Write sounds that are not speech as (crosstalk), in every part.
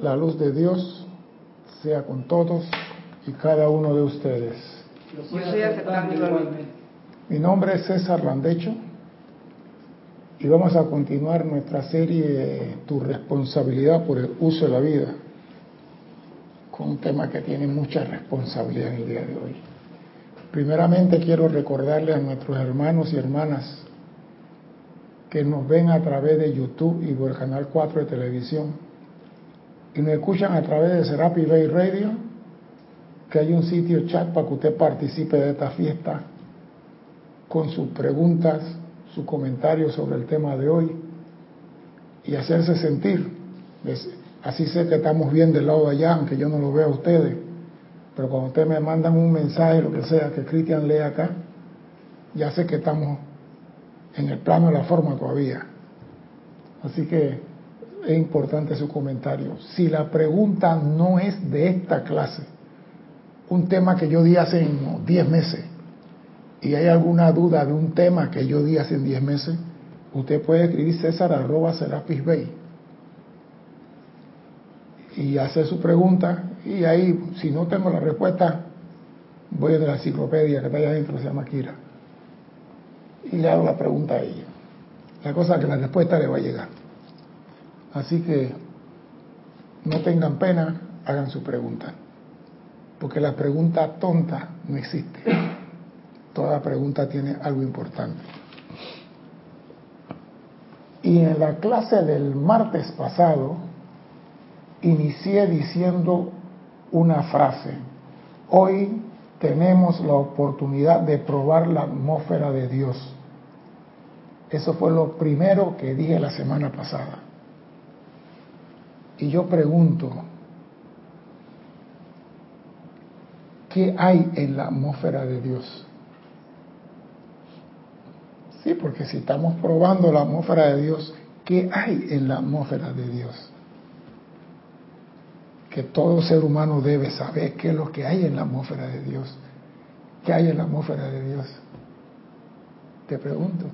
La luz de Dios sea con todos y cada uno de ustedes. Yo estoy aceptando igualmente. Mi nombre es César Landecho y vamos a continuar nuestra serie Tu responsabilidad por el uso de la vida con un tema que tiene mucha responsabilidad en el día de hoy. Primeramente quiero recordarle a nuestros hermanos y hermanas que nos ven a través de YouTube y por el canal 4 de televisión y nos escuchan a través de Serapi Bay Radio, que hay un sitio chat para que usted participe de esta fiesta con sus preguntas, sus comentarios sobre el tema de hoy y hacerse sentir. Así sé que estamos bien del lado de allá, aunque yo no lo vea a ustedes. Pero cuando ustedes me mandan un mensaje, lo que sea, que Cristian lea acá, ya sé que estamos en el plano de la forma todavía. Así que es importante su comentario. Si la pregunta no es de esta clase, un tema que yo di hace 10 meses, y hay alguna duda de un tema que yo di hace 10 meses, usted puede escribir César arroba Serapis Bay y hacer su pregunta y ahí si no tengo la respuesta voy a la enciclopedia que está allá adentro se llama Kira y le hago la pregunta a ella la cosa es que la respuesta le va a llegar así que no tengan pena hagan su pregunta porque la pregunta tonta no existe toda pregunta tiene algo importante y en la clase del martes pasado inicié diciendo una frase. Hoy tenemos la oportunidad de probar la atmósfera de Dios. Eso fue lo primero que dije la semana pasada. Y yo pregunto, ¿qué hay en la atmósfera de Dios? Sí, porque si estamos probando la atmósfera de Dios, ¿qué hay en la atmósfera de Dios? que todo ser humano debe saber qué es lo que hay en la atmósfera de Dios. ¿Qué hay en la atmósfera de Dios? Te pregunto.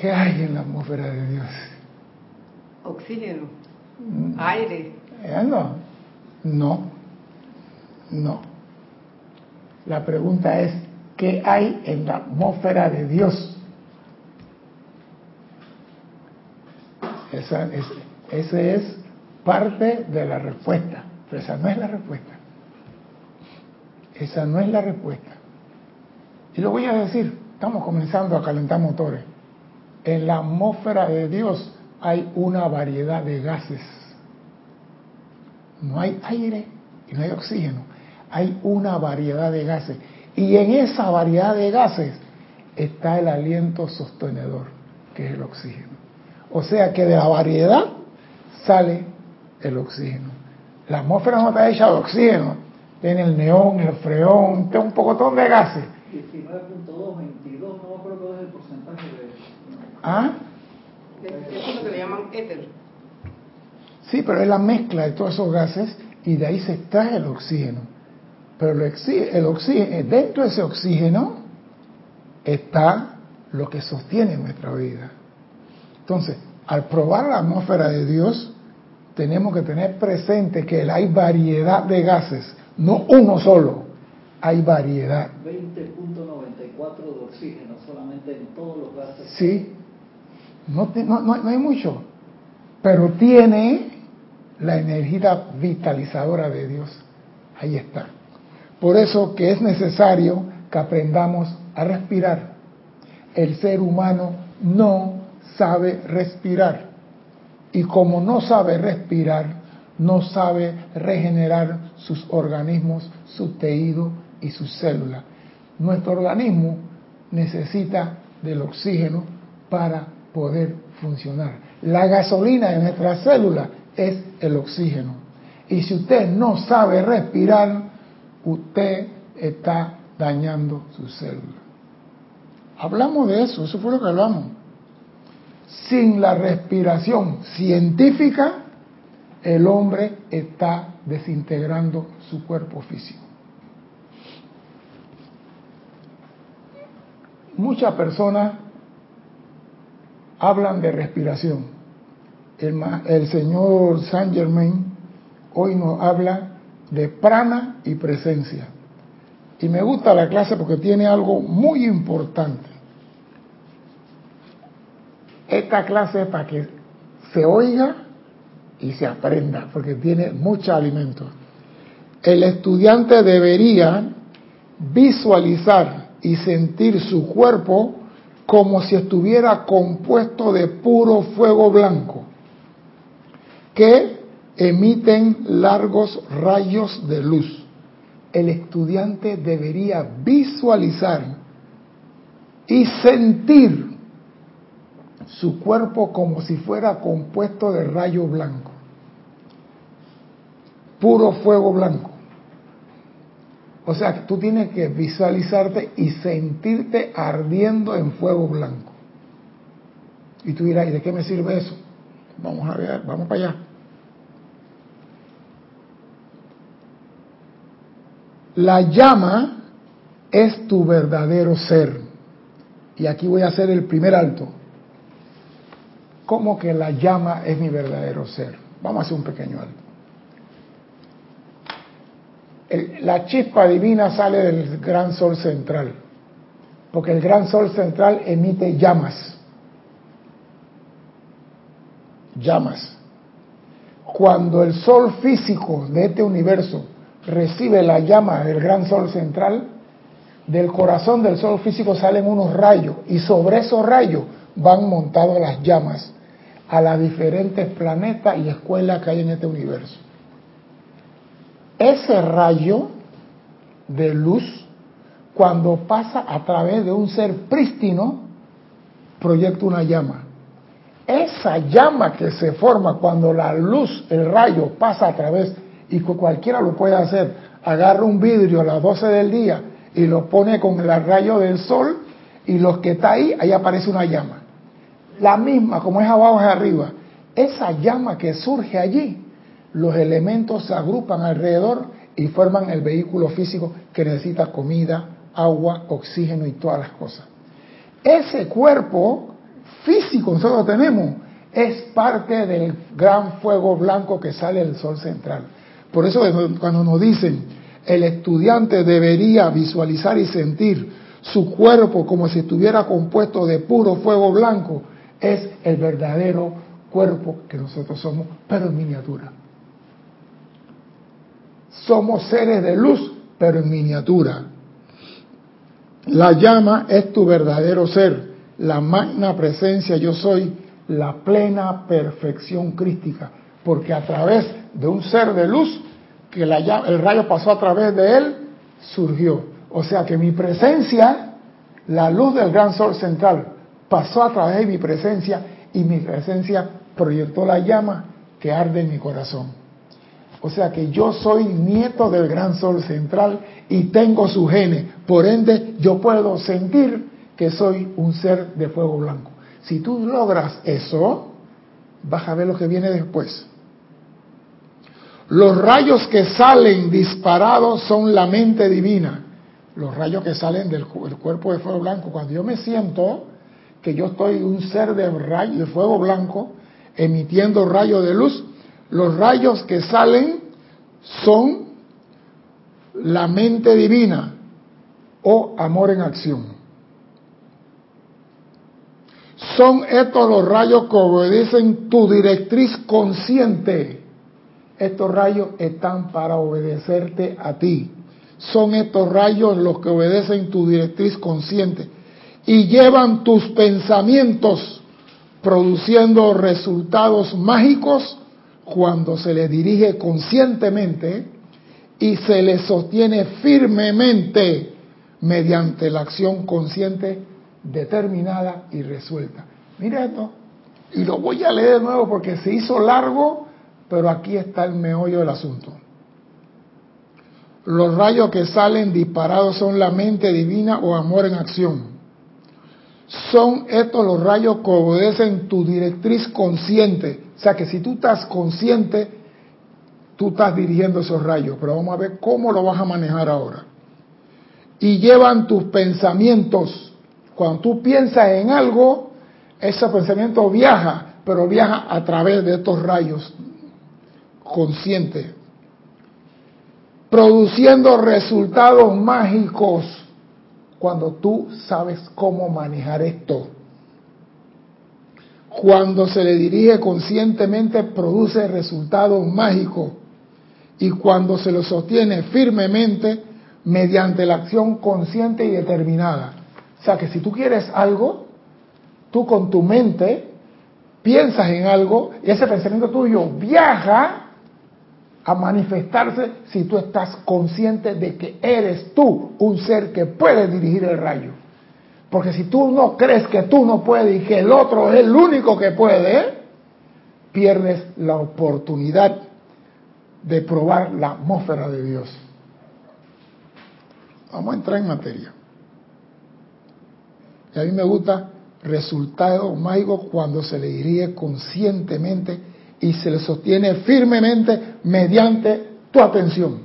¿Qué hay en la atmósfera de Dios? Oxígeno, mm. aire. ¿Eh? No, no, no. La pregunta es, ¿qué hay en la atmósfera de Dios? Esa, es, ese es parte de la respuesta, pero esa no es la respuesta. Esa no es la respuesta. Y lo voy a decir, estamos comenzando a calentar motores. En la atmósfera de Dios hay una variedad de gases. No hay aire y no hay oxígeno. Hay una variedad de gases. Y en esa variedad de gases está el aliento sostenedor, que es el oxígeno. O sea que de la variedad sale el oxígeno. La atmósfera no está hecha de oxígeno, tiene el neón, el freón, tiene un pocotón de gases. 19.2, 22, no acuerdo cuál es el porcentaje de... ¿Ah? Eso es lo que le llaman éter. Sí, pero es la mezcla de todos esos gases y de ahí se extrae el oxígeno. Pero el oxígeno, dentro de ese oxígeno está lo que sostiene nuestra vida. Entonces, al probar la atmósfera de Dios, tenemos que tener presente que hay variedad de gases, no uno solo, hay variedad. 20.94 de oxígeno solamente en todos los gases. Sí, no, no, no, hay mucho, pero tiene la energía vitalizadora de Dios. Ahí está. Por eso que es necesario que aprendamos a respirar. El ser humano no sabe respirar. Y como no sabe respirar, no sabe regenerar sus organismos, su tejido y sus células. Nuestro organismo necesita del oxígeno para poder funcionar. La gasolina de nuestra célula es el oxígeno. Y si usted no sabe respirar, usted está dañando su célula. Hablamos de eso, eso fue lo que hablamos sin la respiración científica, el hombre está desintegrando su cuerpo físico. Muchas personas hablan de respiración. el, señor Saint Germain hoy nos habla de prana y presencia. Y me gusta la clase porque tiene algo muy importante. Esta clase es para que se oiga y se aprenda, porque tiene mucho alimento. El estudiante debería visualizar y sentir su cuerpo como si estuviera compuesto de puro fuego blanco, que emiten largos rayos de luz. El estudiante debería visualizar y sentir su cuerpo como si fuera compuesto de rayo blanco, puro fuego blanco. O sea, tú tienes que visualizarte y sentirte ardiendo en fuego blanco. Y tú dirás, ¿y de qué me sirve eso? Vamos a ver, vamos para allá. La llama es tu verdadero ser. Y aquí voy a hacer el primer alto. ¿Cómo que la llama es mi verdadero ser? Vamos a hacer un pequeño alto. La chispa divina sale del gran sol central, porque el gran sol central emite llamas. Llamas. Cuando el sol físico de este universo recibe la llama del gran sol central, del corazón del sol físico salen unos rayos y sobre esos rayos van montados las llamas a las diferentes planetas y escuelas que hay en este universo. Ese rayo de luz, cuando pasa a través de un ser prístino, proyecta una llama. Esa llama que se forma cuando la luz, el rayo pasa a través y cualquiera lo puede hacer. Agarra un vidrio a las 12 del día y lo pone con el rayo del sol y los que está ahí, ahí aparece una llama. La misma, como es abajo es arriba. Esa llama que surge allí, los elementos se agrupan alrededor y forman el vehículo físico que necesita comida, agua, oxígeno y todas las cosas. Ese cuerpo físico nosotros tenemos es parte del gran fuego blanco que sale del sol central. Por eso cuando nos dicen, el estudiante debería visualizar y sentir su cuerpo como si estuviera compuesto de puro fuego blanco, es el verdadero cuerpo que nosotros somos, pero en miniatura. Somos seres de luz, pero en miniatura. La llama es tu verdadero ser, la magna presencia yo soy, la plena perfección crística, porque a través de un ser de luz, que el rayo pasó a través de él, surgió. O sea que mi presencia, la luz del gran sol central, pasó a través de mi presencia y mi presencia proyectó la llama que arde en mi corazón. O sea que yo soy nieto del gran sol central y tengo su genes. Por ende, yo puedo sentir que soy un ser de fuego blanco. Si tú logras eso, vas a ver lo que viene después. Los rayos que salen disparados son la mente divina. Los rayos que salen del cuerpo de fuego blanco. Cuando yo me siento que yo estoy un ser de, rayo, de fuego blanco emitiendo rayos de luz, los rayos que salen son la mente divina o amor en acción. Son estos los rayos que obedecen tu directriz consciente estos rayos están para obedecerte a ti. Son estos rayos los que obedecen tu directriz consciente y llevan tus pensamientos produciendo resultados mágicos cuando se les dirige conscientemente y se les sostiene firmemente mediante la acción consciente determinada y resuelta. Mira esto, y lo voy a leer de nuevo porque se hizo largo pero aquí está el meollo del asunto. Los rayos que salen disparados son la mente divina o amor en acción. Son estos los rayos que obedecen tu directriz consciente. Sea que si tú estás consciente, tú estás dirigiendo esos rayos. Pero vamos a ver cómo lo vas a manejar ahora. Y llevan tus pensamientos. Cuando tú piensas en algo, ese pensamiento viaja pero viaja a través de estos rayos conscientes, produciendo resultados mágicos cuando tú sabes cómo manejar esto. Cuando se le dirige conscientemente produce resultados mágicos y cuando se lo sostiene firmemente mediante la acción consciente y determinada. O sea que si tú quieres algo, tú con tu mente piensas en algo y ese pensamiento tuyo viaja a manifestarse si tú estás consciente de que eres tú un ser que puede dirigir el rayo. Porque si tú no crees que tú no puedes y que el otro es el único que puede, pierdes la oportunidad de probar la atmósfera de Dios. Vamos a entrar en materia. Y a mí me gusta resultado mágico cuando se le dirige conscientemente y se le sostiene firmemente mediante tu atención.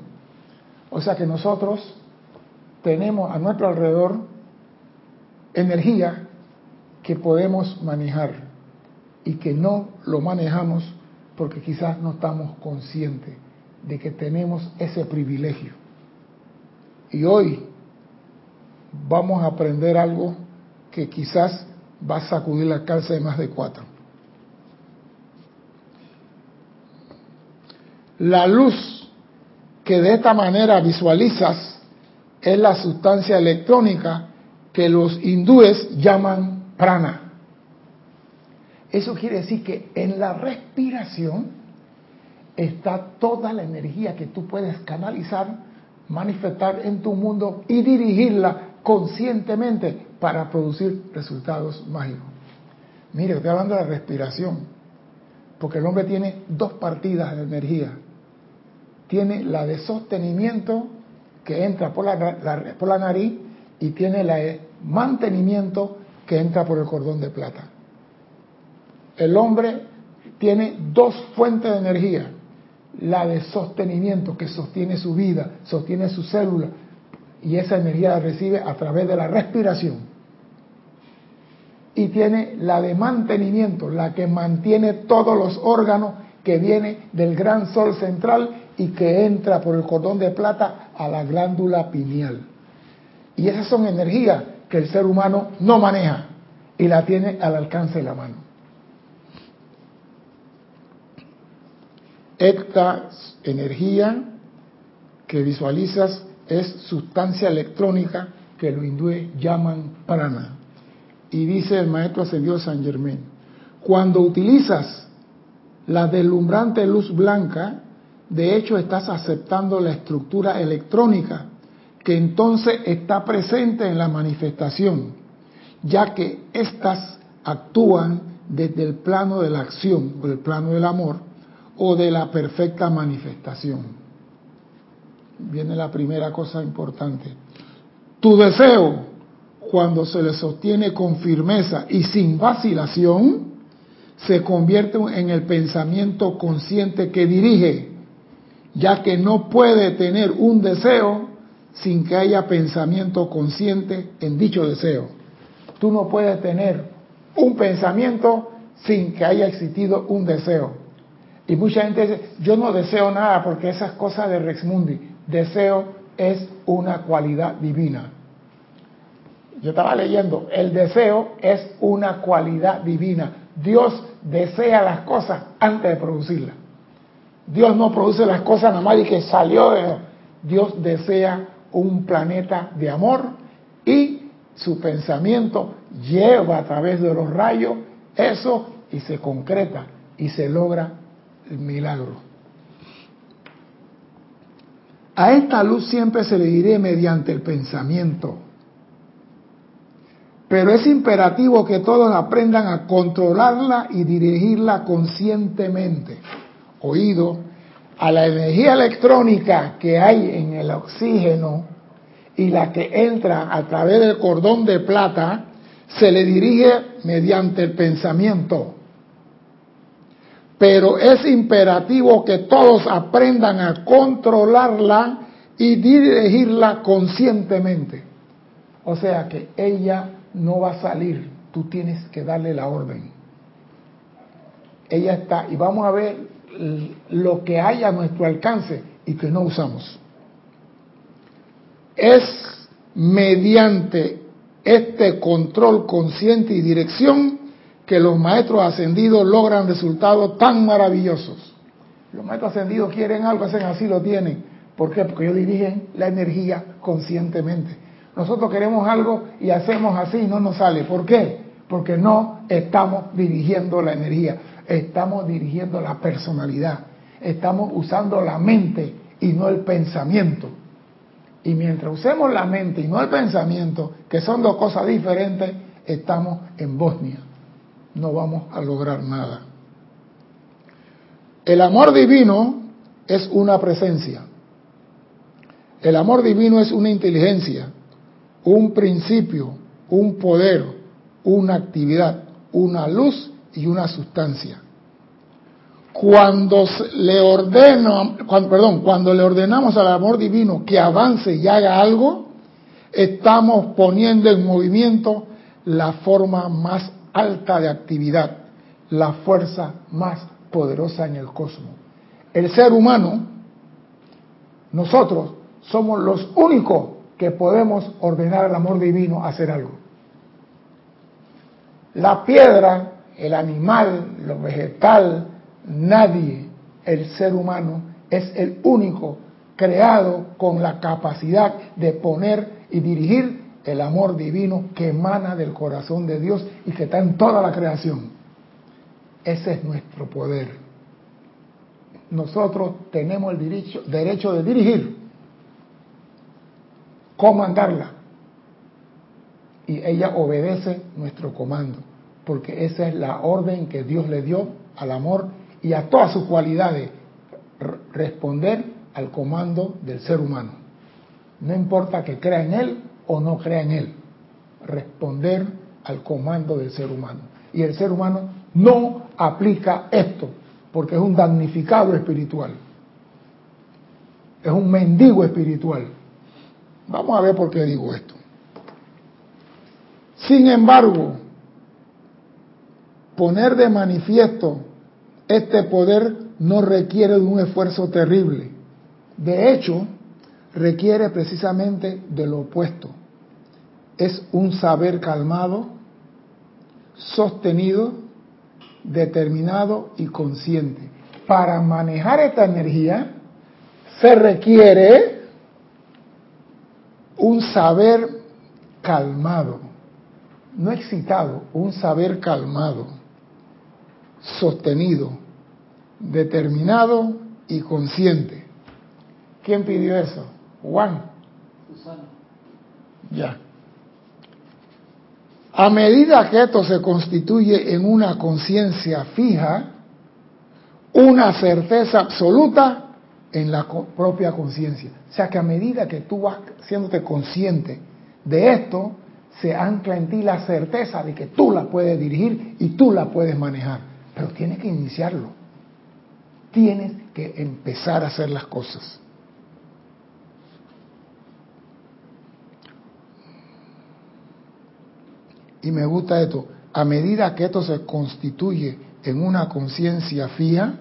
O sea que nosotros tenemos a nuestro alrededor energía que podemos manejar y que no lo manejamos porque quizás no estamos conscientes de que tenemos ese privilegio. Y hoy vamos a aprender algo que quizás va a sacudir la calza de más de cuatro. La luz que de esta manera visualizas es la sustancia electrónica que los hindúes llaman prana. Eso quiere decir que en la respiración está toda la energía que tú puedes canalizar, manifestar en tu mundo y dirigirla conscientemente para producir resultados mágicos. Mire, estoy hablando de la respiración, porque el hombre tiene dos partidas de energía. Tiene la de sostenimiento que entra por la, por la nariz y tiene la de mantenimiento que entra por el cordón de plata. El hombre tiene dos fuentes de energía. La de sostenimiento que sostiene su vida, sostiene su célula, y esa energía la recibe a través de la respiración y tiene la de mantenimiento, la que mantiene todos los órganos que viene del gran sol central y que entra por el cordón de plata a la glándula pineal. Y esas son energías que el ser humano no maneja y la tiene al alcance de la mano. Esta energía que visualizas es sustancia electrónica que los hindúes llaman prana. Y dice el maestro ascendido San Germán, cuando utilizas la deslumbrante luz blanca, de hecho estás aceptando la estructura electrónica que entonces está presente en la manifestación, ya que éstas actúan desde el plano de la acción, o el plano del amor, o de la perfecta manifestación. Viene la primera cosa importante. Tu deseo cuando se le sostiene con firmeza y sin vacilación, se convierte en el pensamiento consciente que dirige, ya que no puede tener un deseo sin que haya pensamiento consciente en dicho deseo. Tú no puedes tener un pensamiento sin que haya existido un deseo. Y mucha gente dice, yo no deseo nada porque esas cosas de Rex Mundi, deseo es una cualidad divina. Yo estaba leyendo, el deseo es una cualidad divina. Dios desea las cosas antes de producirlas. Dios no produce las cosas nada más y que salió de... Dios desea un planeta de amor y su pensamiento lleva a través de los rayos eso y se concreta y se logra el milagro. A esta luz siempre se le diré mediante el pensamiento pero es imperativo que todos aprendan a controlarla y dirigirla conscientemente. Oído, a la energía electrónica que hay en el oxígeno y la que entra a través del cordón de plata, se le dirige mediante el pensamiento. Pero es imperativo que todos aprendan a controlarla y dirigirla conscientemente. O sea que ella no va a salir, tú tienes que darle la orden. ella está y vamos a ver lo que hay a nuestro alcance y que no usamos. Es mediante este control consciente y dirección que los maestros ascendidos logran resultados tan maravillosos. Los maestros ascendidos quieren algo, hacen así, lo tienen. ¿Por qué? Porque ellos dirigen la energía conscientemente. Nosotros queremos algo y hacemos así y no nos sale. ¿Por qué? Porque no estamos dirigiendo la energía, estamos dirigiendo la personalidad, estamos usando la mente y no el pensamiento. Y mientras usemos la mente y no el pensamiento, que son dos cosas diferentes, estamos en Bosnia. No vamos a lograr nada. El amor divino es una presencia. El amor divino es una inteligencia, un principio, un poder, una actividad, una luz y una sustancia. Cuando le ordeno, cuando, perdón, cuando le ordenamos al amor divino que avance y haga algo, estamos poniendo en movimiento la forma más alta de actividad, la fuerza más poderosa en el cosmos. El ser humano, nosotros somos los únicos que podemos ordenar al amor divino a hacer algo. La piedra, el animal, lo vegetal, nadie, el ser humano, es el único creado con la capacidad de poner y dirigir el amor divino que emana del corazón de Dios y que está en toda la creación. Ese es nuestro poder. Nosotros tenemos el derecho, derecho de dirigir, comandarla. Y ella obedece nuestro comando, porque esa es la orden que Dios le dio al amor y a todas sus cualidades, responder al comando del ser humano. No importa que crea en él o no crea en él, responder al comando del ser humano. Y el ser humano no aplica esto, porque es un damnificado espiritual, es un mendigo espiritual. Vamos a ver por qué digo esto. Sin embargo, poner de manifiesto este poder no requiere de un esfuerzo terrible. De hecho, requiere precisamente de lo opuesto. Es un saber calmado, sostenido, determinado y consciente. Para manejar esta energía se requiere un saber calmado, no excitado, un saber calmado, sostenido, determinado y consciente. ¿Quién pidió eso? Juan. Susana. Ya. A medida que esto se constituye en una conciencia fija, una certeza absoluta en la propia conciencia. O sea que a medida que tú vas siéndote consciente de esto, se ancla en ti la certeza de que tú la puedes dirigir y tú la puedes manejar. Pero tienes que iniciarlo. Tienes que empezar a hacer las cosas. Y me gusta esto, a medida que esto se constituye en una conciencia fija,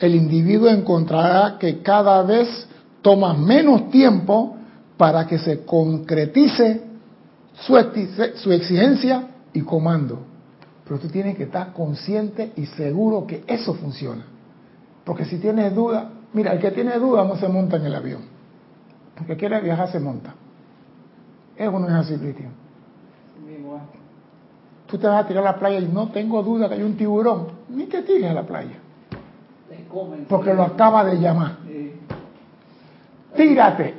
el individuo encontrará que cada vez toma menos tiempo para que se concretice su, su exigencia y comando. Pero tú tienes que estar consciente y seguro que eso funciona. Porque si tienes duda, mira, el que tiene duda no se monta en el avión. El que quiere viajar se monta. Eso no es así, Cristian. Tú te vas a tirar a la playa y no tengo duda que hay un tiburón. Ni te tires a la playa. Porque lo acaba de llamar. Tírate.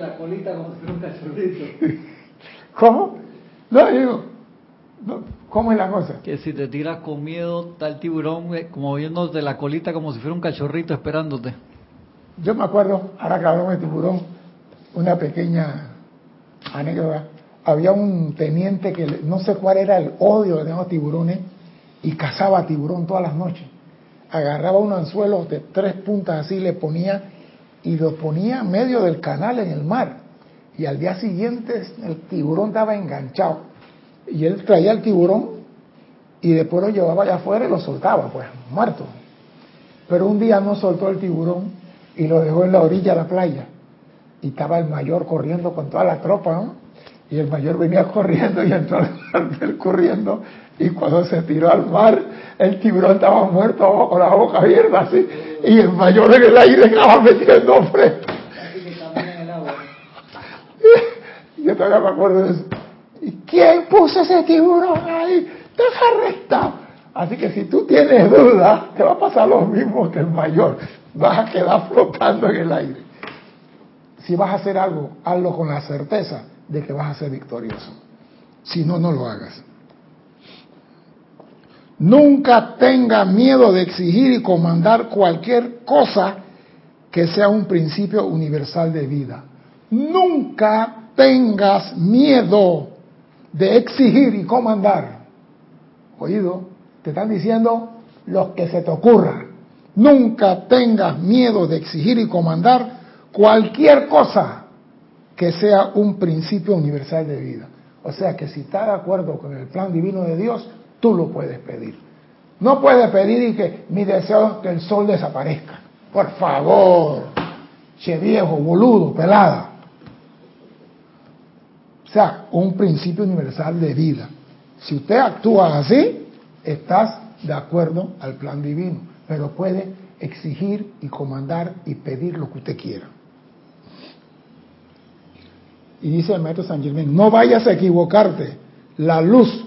la colita como si fuera un cachorrito. (laughs) ¿Cómo? No, digo, ¿cómo es la cosa? Que si te tiras con miedo, el tiburón eh, como viéndote la colita como si fuera un cachorrito esperándote. Yo me acuerdo, ahora que hablamos de tiburón, una pequeña anécdota había un teniente que no sé cuál era el odio de los tiburones y cazaba tiburón todas las noches. Agarraba unos anzuelos de tres puntas así, le ponía y los ponía en medio del canal en el mar. Y al día siguiente el tiburón estaba enganchado. Y él traía el tiburón y después lo llevaba allá afuera y lo soltaba, pues, muerto. Pero un día no soltó el tiburón y lo dejó en la orilla de la playa. Y estaba el mayor corriendo con toda la tropa, ¿no? Y el mayor venía (laughs) corriendo y entró al corriendo. Y cuando se tiró al mar, el tiburón estaba muerto con la boca abierta así. Y el mayor en el aire estaba metiendo fresco. (laughs) Yo todavía me acuerdo de eso. ¿Y quién puso ese tiburón ahí? Te arrestado. Así que si tú tienes dudas, te va a pasar lo mismo que el mayor. Vas a quedar flotando en el aire. Si vas a hacer algo, hazlo con la certeza de que vas a ser victorioso. Si no, no lo hagas. Nunca tenga miedo de exigir y comandar cualquier cosa que sea un principio universal de vida. Nunca tengas miedo de exigir y comandar. Oído, te están diciendo lo que se te ocurra. Nunca tengas miedo de exigir y comandar cualquier cosa que sea un principio universal de vida. O sea que si estás de acuerdo con el plan divino de Dios, tú lo puedes pedir. No puedes pedir y que mi deseo es que el sol desaparezca. Por favor, che viejo, boludo, pelada. Sea, un principio universal de vida. Si usted actúa así, estás de acuerdo al plan divino, pero puede exigir y comandar y pedir lo que usted quiera. Y dice el maestro San Germán, no vayas a equivocarte, la luz,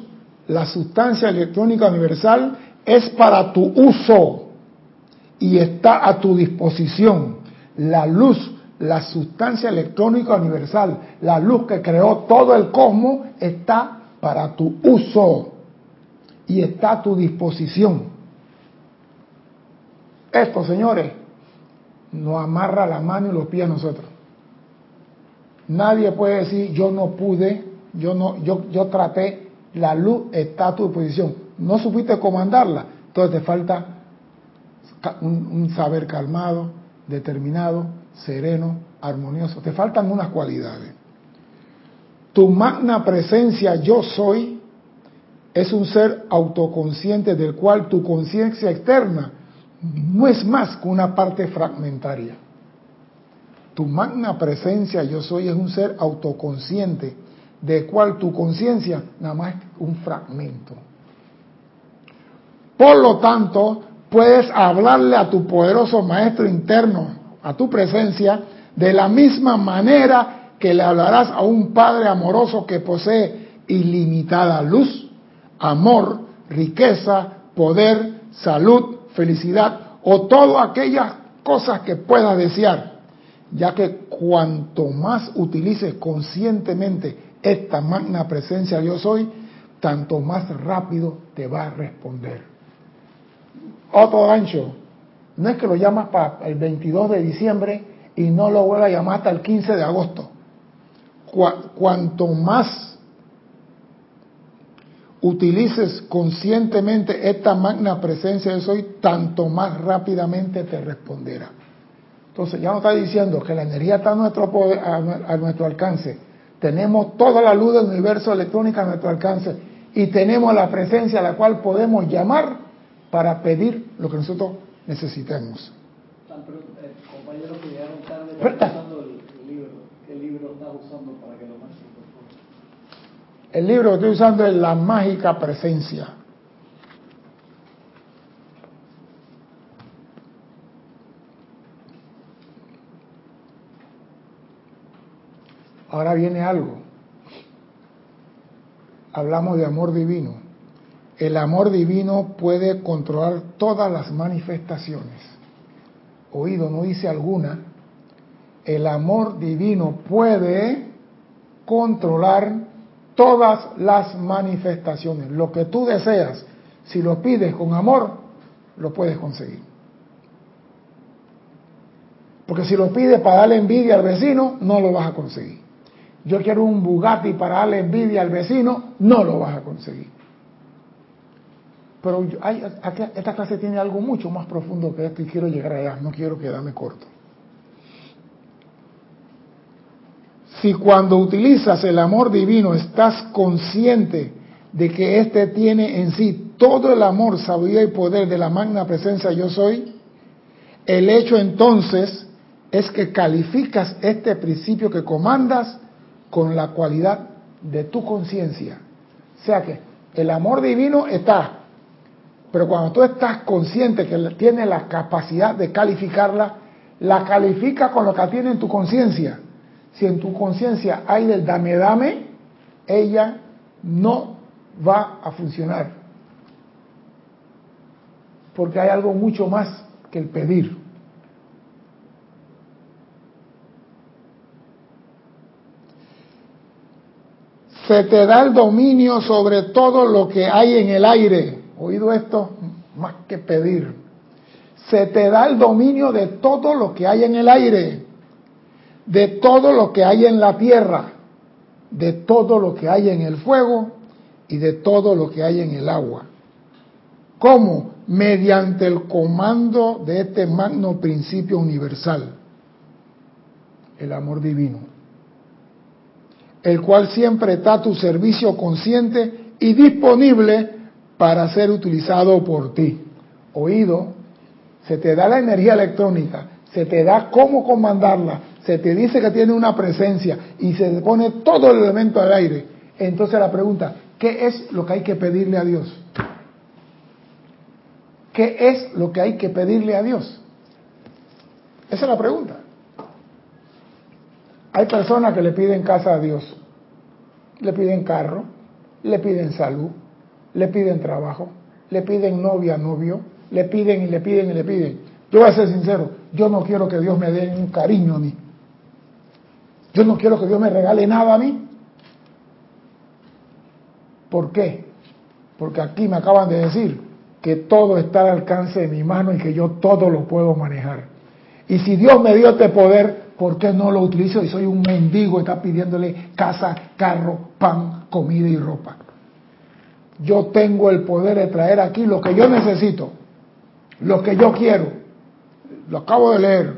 la sustancia electrónica universal es para tu uso y está a tu disposición. La luz, la sustancia electrónica universal, la luz que creó todo el cosmos, está para tu uso y está a tu disposición. Esto, señores, nos amarra la mano y los pies a nosotros. Nadie puede decir yo no pude, yo no, yo, traté, la luz está a tu disposición. No supiste comandarla, entonces te falta un saber calmado, determinado, sereno, armonioso. Te faltan unas cualidades. Tu magna presencia yo soy es un ser autoconsciente del cual tu conciencia externa no es más que una parte fragmentaria. Tu magna presencia yo soy es un ser autoconsciente del cual tu conciencia nada más es un fragmento. Por lo tanto, puedes hablarle a tu poderoso maestro interno, a tu presencia, de la misma manera que le hablarás a un Padre amoroso que posee ilimitada luz, amor, riqueza, poder, salud, felicidad o todas aquellas cosas que puedas desear, ya que cuanto más utilices conscientemente esta magna presencia yo soy, tanto más rápido te va a responder. Otro gancho, no es que lo llamas para el 22 de diciembre y no lo vuelva a llamar hasta el 15 de agosto. Cuanto más utilices conscientemente esta magna presencia de soy, tanto más rápidamente te responderá. Entonces ya no está diciendo que la energía está a nuestro, a, nuestro alcance. Tenemos toda la luz del universo electrónico a nuestro alcance y tenemos la presencia a la cual podemos llamar para pedir lo que nosotros necesitemos. Eh, compañeros que llegaron tarde, usando el libro. ¿Qué libro estás usando para que lo el libro que estoy usando es La Mágica Presencia. Ahora viene algo. Hablamos de amor divino. El amor divino puede controlar todas las manifestaciones. Oído, no dice alguna. El amor divino puede controlar todas las manifestaciones. Lo que tú deseas, si lo pides con amor, lo puedes conseguir. Porque si lo pides para darle envidia al vecino, no lo vas a conseguir. Yo quiero un Bugatti para darle envidia al vecino, no lo vas a conseguir. Pero esta clase tiene algo mucho más profundo que esto y quiero llegar allá, no quiero quedarme corto. Si cuando utilizas el amor divino estás consciente de que éste tiene en sí todo el amor, sabiduría y poder de la magna presencia yo soy, el hecho entonces es que calificas este principio que comandas con la cualidad de tu conciencia. O sea que el amor divino está, pero cuando tú estás consciente que tiene la capacidad de calificarla, la califica con lo que tiene en tu conciencia. Si en tu conciencia hay del dame dame, ella no va a funcionar. Porque hay algo mucho más que el pedir. Se te da el dominio sobre todo lo que hay en el aire. ¿Oído esto? Más que pedir. Se te da el dominio de todo lo que hay en el aire, de todo lo que hay en la tierra, de todo lo que hay en el fuego y de todo lo que hay en el agua. ¿Cómo? Mediante el comando de este magno principio universal, el amor divino, el cual siempre está a tu servicio consciente y disponible para ser utilizado por ti. Oído, se te da la energía electrónica, se te da cómo comandarla, se te dice que tiene una presencia y se pone todo el elemento al aire. Entonces la pregunta, ¿Qué es lo que hay que pedirle a Dios? ¿Qué es lo que hay que pedirle a Dios? Esa es la pregunta. Hay personas que le piden casa a Dios, le piden carro, le piden salud, le piden trabajo, le piden novia, novio, le piden y le piden y le piden. Yo voy a ser sincero, yo no quiero que Dios me dé un cariño a mí. Yo no quiero que Dios me regale nada a mí. ¿Por qué? Porque aquí me acaban de decir que todo está al alcance de mi mano y que yo todo lo puedo manejar. Y si Dios me dio este poder, ¿por qué no lo utilizo y soy un mendigo está pidiéndole casa, carro, pan, comida y ropa? Yo tengo el poder de traer aquí lo que yo necesito, lo que yo quiero. Lo acabo de leer.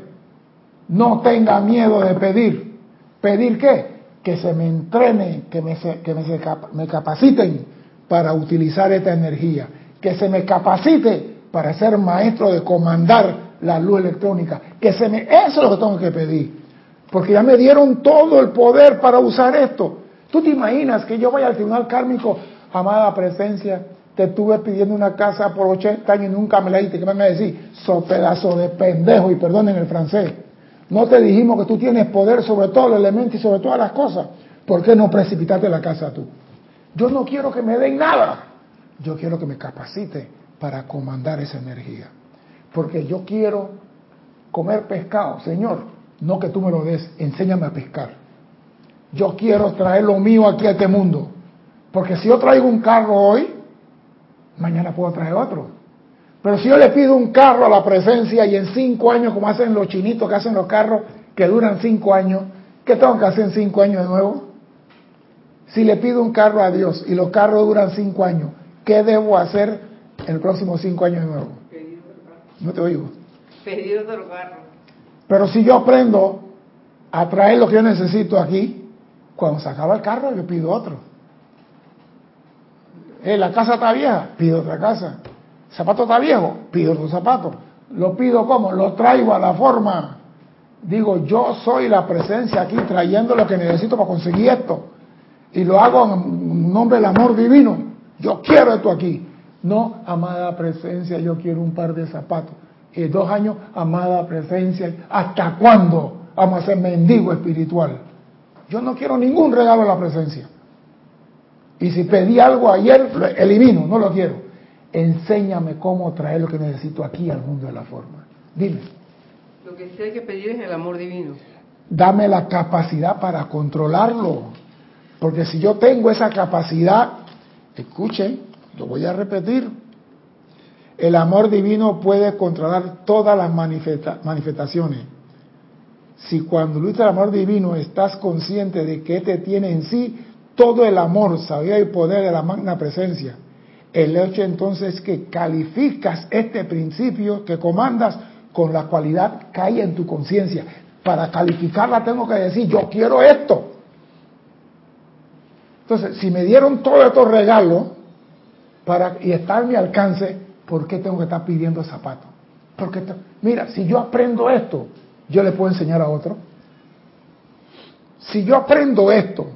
No tenga miedo de pedir. ¿Pedir qué? que se me entrene, que, me, que me, me capaciten para utilizar esta energía, que se me capacite para ser maestro de comandar la luz electrónica, que se me, eso es lo que tengo que pedir, porque ya me dieron todo el poder para usar esto. ¿Tú te imaginas que yo vaya al tribunal kármico, amada presencia, te estuve pidiendo una casa por 80 años y nunca me la diste, ¿qué me decir? So pedazo de pendejo, y perdonen el francés. No te dijimos que tú tienes poder sobre todos los elementos y sobre todas las cosas. ¿Por qué no precipitarte la casa tú? Yo no quiero que me den nada. Yo quiero que me capacite para comandar esa energía. Porque yo quiero comer pescado. Señor, no que tú me lo des, enséñame a pescar. Yo quiero traer lo mío aquí a este mundo. Porque si yo traigo un carro hoy, mañana puedo traer otro. Pero si yo le pido un carro a la presencia y en cinco años, como hacen los chinitos que hacen los carros que duran cinco años, ¿qué tengo que hacer en cinco años de nuevo? Si le pido un carro a Dios y los carros duran cinco años, ¿qué debo hacer en los próximos cinco años de nuevo? No te oigo. Pedir otro carro. Pero si yo aprendo a traer lo que yo necesito aquí, cuando se acaba el carro, yo pido otro. Eh, la casa está vieja, pido otra casa zapato está viejo, pido otro zapato. Lo pido como, lo traigo a la forma. Digo, yo soy la presencia aquí trayendo lo que necesito para conseguir esto. Y lo hago en nombre del amor divino. Yo quiero esto aquí. No, amada presencia, yo quiero un par de zapatos. Y dos años, amada presencia, ¿hasta cuándo vamos a ser mendigo espiritual? Yo no quiero ningún regalo a la presencia. Y si pedí algo ayer, lo elimino, no lo quiero enséñame cómo traer lo que necesito aquí al mundo de la forma. Dime. Lo que sí hay que pedir es el amor divino. Dame la capacidad para controlarlo. Porque si yo tengo esa capacidad, escuchen, lo voy a repetir, el amor divino puede controlar todas las manifestaciones. Si cuando luchas el amor divino estás consciente de que te tiene en sí todo el amor, sabiduría y poder de la magna presencia, el hecho entonces es que calificas este principio que comandas con la cualidad hay en tu conciencia. Para calificarla tengo que decir, yo quiero esto. Entonces, si me dieron todos estos regalos para, y está a mi alcance, ¿por qué tengo que estar pidiendo zapatos? Porque, mira, si yo aprendo esto, yo le puedo enseñar a otro. Si yo aprendo esto,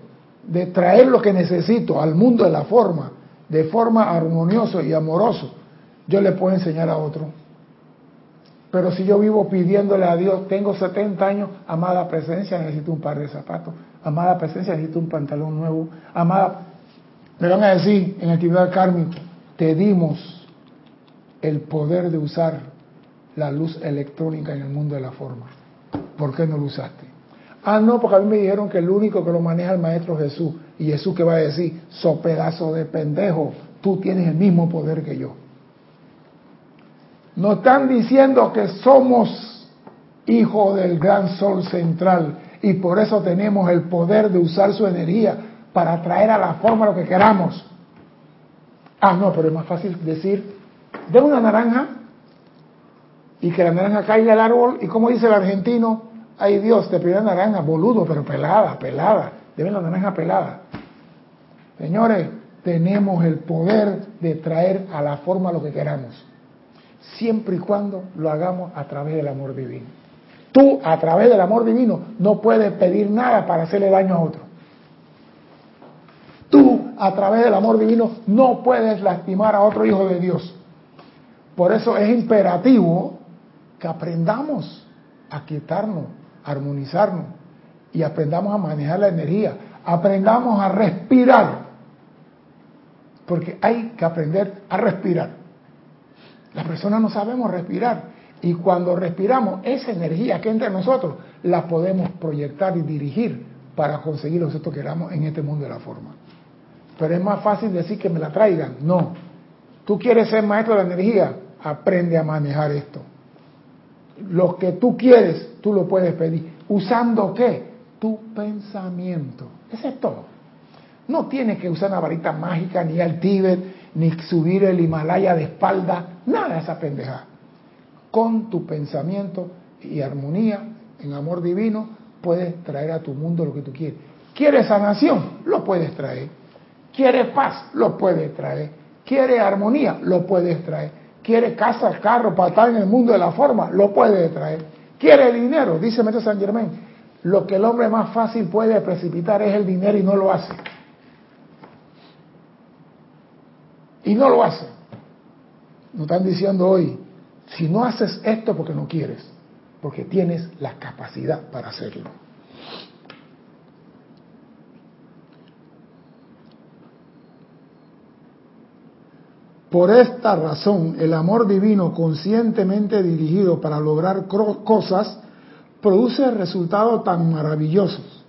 de traer lo que necesito al mundo de la forma, de forma armoniosa y amoroso, yo le puedo enseñar a otro. Pero si yo vivo pidiéndole a Dios, tengo 70 años, amada presencia, necesito un par de zapatos, amada presencia, necesito un pantalón nuevo, amada, me van a decir en actividad kármico, te dimos el poder de usar la luz electrónica en el mundo de la forma. ¿Por qué no lo usaste? Ah, no, porque a mí me dijeron que el único que lo maneja es el Maestro Jesús. Y Jesús que va a decir, so pedazo de pendejo, tú tienes el mismo poder que yo. Nos están diciendo que somos hijos del gran sol central y por eso tenemos el poder de usar su energía para traer a la forma lo que queramos. Ah, no, pero es más fácil decir, de una naranja y que la naranja caiga al árbol y como dice el argentino, ay Dios, te pidió naranja, boludo, pero pelada, pelada, debe la naranja pelada. Señores, tenemos el poder de traer a la forma lo que queramos siempre y cuando lo hagamos a través del amor divino. Tú, a través del amor divino, no puedes pedir nada para hacerle daño a otro. Tú, a través del amor divino, no puedes lastimar a otro hijo de Dios. Por eso es imperativo que aprendamos a quitarnos, armonizarnos y aprendamos a manejar la energía, aprendamos a respirar, porque hay que aprender a respirar. Las personas no sabemos respirar. Y cuando respiramos, esa energía que entra en nosotros, la podemos proyectar y dirigir para conseguir lo que nosotros queramos en este mundo de la forma. Pero es más fácil decir que me la traigan. No. Tú quieres ser maestro de la energía, aprende a manejar esto. Lo que tú quieres, tú lo puedes pedir. ¿Usando qué? Tu pensamiento. Eso es todo. No tienes que usar una varita mágica, ni al Tíbet, ni subir el Himalaya de espalda, nada de esa pendeja. Con tu pensamiento y armonía en amor divino puedes traer a tu mundo lo que tú quieres. ¿Quieres sanación? Lo puedes traer. ¿Quieres paz? Lo puedes traer. ¿Quieres armonía? Lo puedes traer. ¿Quieres casa, carro, para estar en el mundo de la forma? Lo puedes traer. ¿Quieres dinero? Dice Maestro San Germán. Lo que el hombre más fácil puede precipitar es el dinero y no lo hace. y no lo hace. Nos están diciendo hoy, si no haces esto porque no quieres, porque tienes la capacidad para hacerlo. Por esta razón, el amor divino conscientemente dirigido para lograr cosas produce resultados tan maravillosos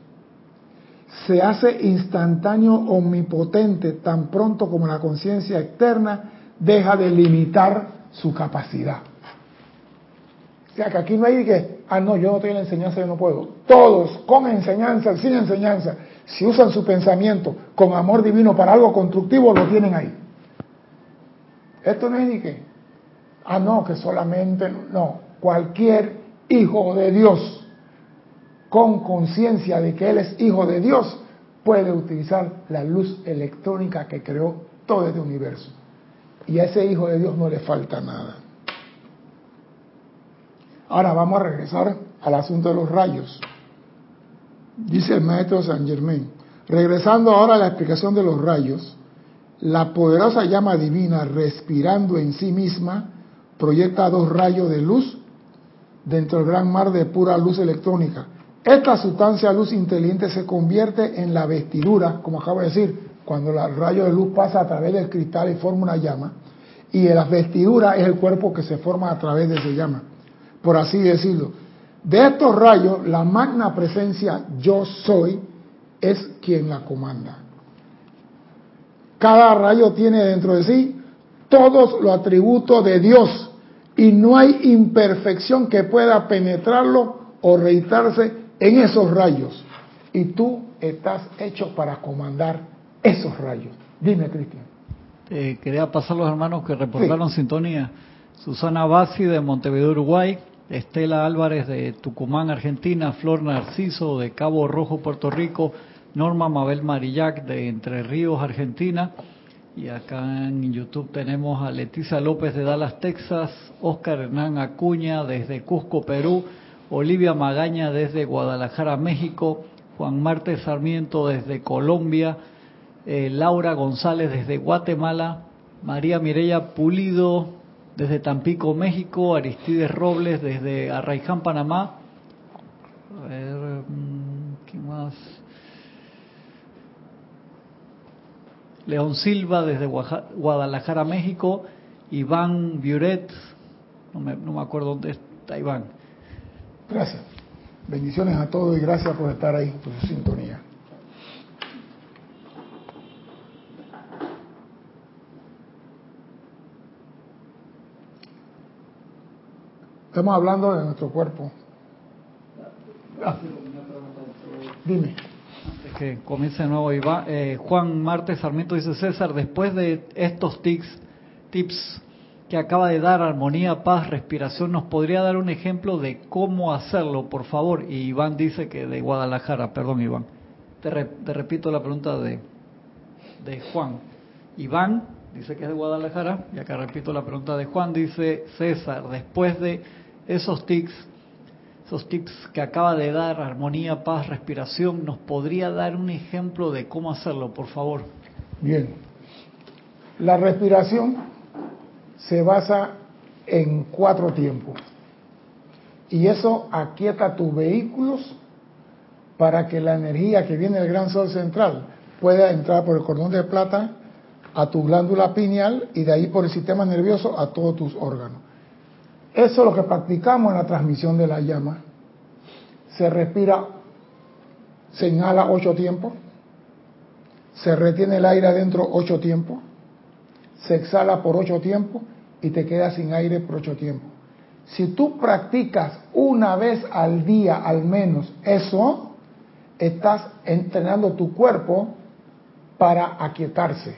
se hace instantáneo, omnipotente, tan pronto como la conciencia externa deja de limitar su capacidad. O sea que aquí no hay que, ah, no, yo no tengo la enseñanza, yo no puedo. Todos, con enseñanza, sin enseñanza, si usan su pensamiento con amor divino para algo constructivo, lo tienen ahí. Esto no es ni que, ah, no, que solamente, no, cualquier hijo de Dios con conciencia de que Él es hijo de Dios, puede utilizar la luz electrónica que creó todo este universo. Y a ese hijo de Dios no le falta nada. Ahora vamos a regresar al asunto de los rayos. Dice el maestro San Germain, regresando ahora a la explicación de los rayos, la poderosa llama divina respirando en sí misma proyecta dos rayos de luz dentro del gran mar de pura luz electrónica esta sustancia luz inteligente se convierte en la vestidura, como acabo de decir, cuando el rayo de luz pasa a través del cristal y forma una llama, y la vestidura es el cuerpo que se forma a través de esa llama, por así decirlo. De estos rayos, la magna presencia yo soy es quien la comanda. Cada rayo tiene dentro de sí todos los atributos de Dios y no hay imperfección que pueda penetrarlo o reitarse en esos rayos. Y tú estás hecho para comandar esos rayos. Dime, Cristian. Eh, quería pasar los hermanos que reportaron sintonía. Susana Bassi de Montevideo, Uruguay. Estela Álvarez de Tucumán, Argentina. Flor Narciso de Cabo Rojo, Puerto Rico. Norma Mabel Marillac de Entre Ríos, Argentina. Y acá en YouTube tenemos a Leticia López de Dallas, Texas, Oscar Hernán Acuña desde Cusco, Perú, Olivia Magaña desde Guadalajara, México, Juan Marte Sarmiento desde Colombia, eh, Laura González desde Guatemala, María Mireya Pulido desde Tampico, México, Aristides Robles desde Arraiján, Panamá ver, mm, ¿quién más? León Silva desde Guadalajara, México. Iván Buret, no me, no me acuerdo dónde está Iván. Gracias. Bendiciones a todos y gracias por estar ahí, por su sintonía. Estamos hablando de nuestro cuerpo. Ah. Dime. Que comience de nuevo, Iván. Eh, Juan Marte Sarmiento dice César, después de estos tips, tips que acaba de dar, armonía, paz, respiración, ¿nos podría dar un ejemplo de cómo hacerlo, por favor? Y Iván dice que de Guadalajara, perdón Iván. Te, te repito la pregunta de, de Juan. Iván dice que es de Guadalajara, y acá repito la pregunta de Juan, dice César, después de esos tips, esos tips que acaba de dar, armonía, paz, respiración, ¿nos podría dar un ejemplo de cómo hacerlo, por favor? Bien. La respiración se basa en cuatro tiempos. Y eso aquieta tus vehículos para que la energía que viene del gran sol central pueda entrar por el cordón de plata a tu glándula pineal y de ahí por el sistema nervioso a todos tus órganos. Eso es lo que practicamos en la transmisión de la llama. Se respira, se inhala ocho tiempos, se retiene el aire adentro ocho tiempos, se exhala por ocho tiempos y te quedas sin aire por ocho tiempos. Si tú practicas una vez al día al menos eso, estás entrenando tu cuerpo para aquietarse,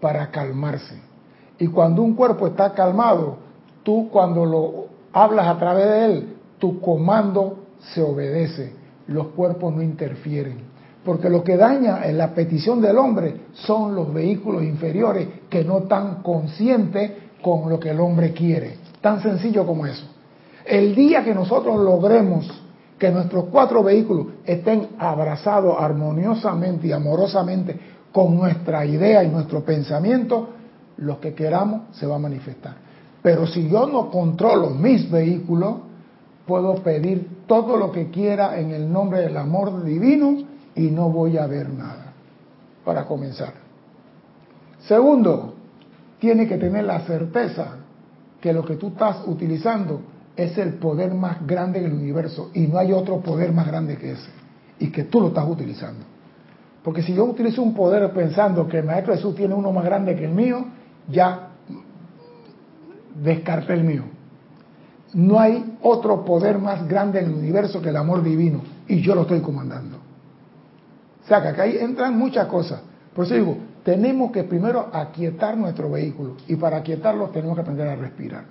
para calmarse. Y cuando un cuerpo está calmado, tú cuando lo hablas a través de él, tu comando se obedece, los cuerpos no interfieren. Porque lo que daña en la petición del hombre son los vehículos inferiores que no están conscientes con lo que el hombre quiere. Tan sencillo como eso. El día que nosotros logremos que nuestros cuatro vehículos estén abrazados armoniosamente y amorosamente con nuestra idea y nuestro pensamiento, lo que queramos se va a manifestar. Pero si yo no controlo mis vehículos, puedo pedir todo lo que quiera en el nombre del amor divino y no voy a ver nada. Para comenzar. Segundo, tiene que tener la certeza que lo que tú estás utilizando es el poder más grande del universo y no hay otro poder más grande que ese y que tú lo estás utilizando. Porque si yo utilizo un poder pensando que el Maestro Jesús tiene uno más grande que el mío, ya descarté el mío. No hay otro poder más grande en el universo que el amor divino y yo lo estoy comandando. O sea que acá entran muchas cosas. Por eso digo, tenemos que primero aquietar nuestro vehículo y para aquietarlo tenemos que aprender a respirar.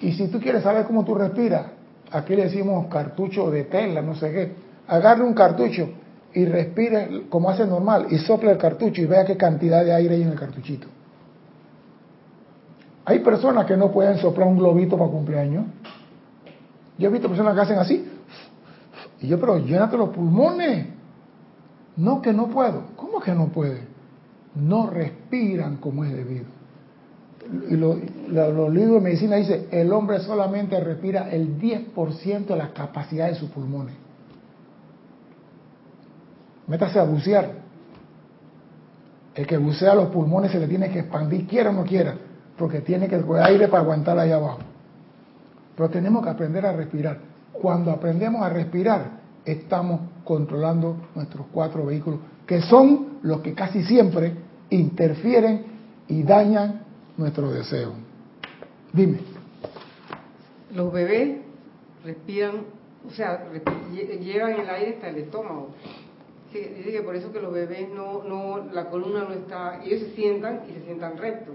Y si tú quieres saber cómo tú respiras, aquí le decimos cartucho de tela, no sé qué, agarre un cartucho y respire como hace normal y sople el cartucho y vea qué cantidad de aire hay en el cartuchito. Hay personas que no pueden soplar un globito para cumpleaños. Yo he visto personas que hacen así. Y yo, pero llénate los pulmones. No, que no puedo. ¿Cómo que no puede? No respiran como es debido. Y los libros de medicina dicen, el hombre solamente respira el 10% de la capacidad de sus pulmones. Métase a bucear. El que bucea los pulmones se le tiene que expandir, quiera o no quiera porque tiene que el aire para aguantar ahí abajo. Pero tenemos que aprender a respirar. Cuando aprendemos a respirar, estamos controlando nuestros cuatro vehículos, que son los que casi siempre interfieren y dañan nuestro deseo. Dime. Los bebés respiran, o sea, llevan el aire hasta el estómago. dice que por eso que los bebés no, no, la columna no está, ellos se sientan y se sientan rectos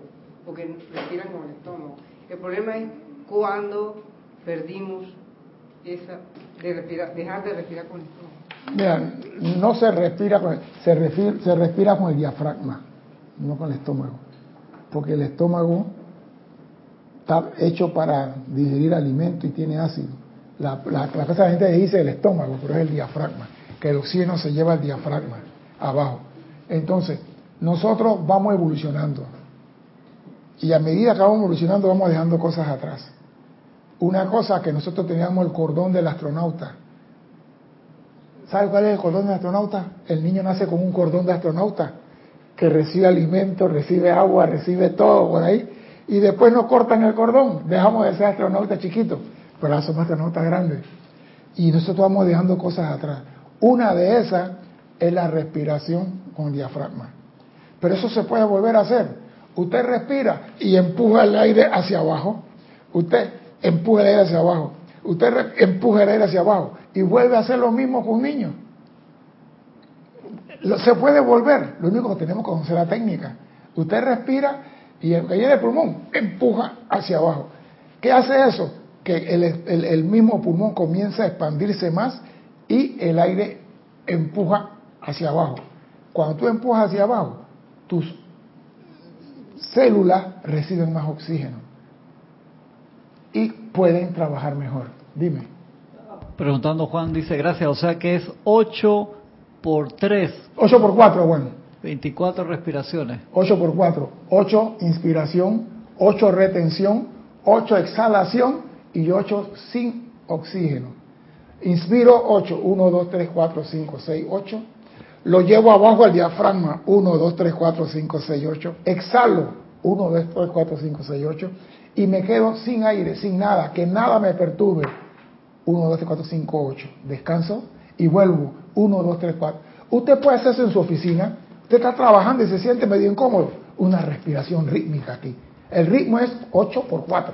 porque respiran con el estómago. El problema es cuando perdimos esa de respirar, dejar de respirar con el estómago. Mira, no se respira con, se respira, se respira con el diafragma, no con el estómago. Porque el estómago está hecho para digerir alimento y tiene ácido. La, la, la cosa la gente dice el estómago, pero es el diafragma, que el oxígeno se lleva al diafragma, abajo. Entonces, nosotros vamos evolucionando. Y a medida que vamos evolucionando, vamos dejando cosas atrás. Una cosa que nosotros teníamos el cordón del astronauta. ¿Sabe cuál es el cordón del astronauta? El niño nace con un cordón de astronauta que recibe alimento, recibe agua, recibe todo por ahí. Y después nos cortan el cordón. Dejamos de ser astronautas chiquitos, pero ahora somos astronautas grandes. Y nosotros vamos dejando cosas atrás. Una de esas es la respiración con diafragma. Pero eso se puede volver a hacer. Usted respira y empuja el aire hacia abajo. Usted empuja el aire hacia abajo. Usted empuja el aire hacia abajo y vuelve a hacer lo mismo con un niño. Se puede volver, lo único que tenemos que conocer la técnica. Usted respira y el que el pulmón empuja hacia abajo. ¿Qué hace eso? Que el, el mismo pulmón comienza a expandirse más y el aire empuja hacia abajo. Cuando tú empujas hacia abajo, tus células reciben más oxígeno y pueden trabajar mejor. Dime. Preguntando Juan, dice, gracias, o sea que es 8 por 3. 8 por 4, bueno. 24 respiraciones. 8 por 4. 8 inspiración, 8 retención, 8 exhalación y 8 sin oxígeno. Inspiro 8, 1, 2, 3, 4, 5, 6, 8. Lo llevo abajo al diafragma, 1, 2, 3, 4, 5, 6, 8. Exhalo, 1, 2, 3, 4, 5, 6, 8. Y me quedo sin aire, sin nada, que nada me perturbe. 1, 2, 3, 4, 5, 8. Descanso y vuelvo. 1, 2, 3, 4. Usted puede hacer eso en su oficina. Usted está trabajando y se siente medio incómodo. Una respiración rítmica aquí. El ritmo es 8 por 4.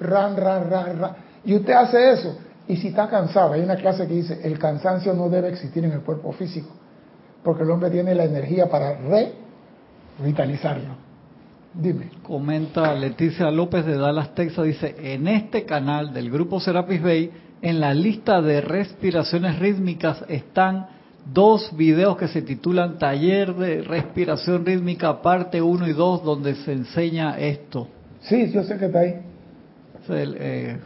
Ran, ran, ran, ran. Y usted hace eso. Y si está cansado, hay una clase que dice, el cansancio no debe existir en el cuerpo físico, porque el hombre tiene la energía para revitalizarlo. Dime. Comenta Leticia López de Dallas, Texas, dice, en este canal del grupo Serapis Bay, en la lista de respiraciones rítmicas están dos videos que se titulan Taller de Respiración Rítmica, parte 1 y 2, donde se enseña esto. Sí, yo sé que está ahí. El, eh,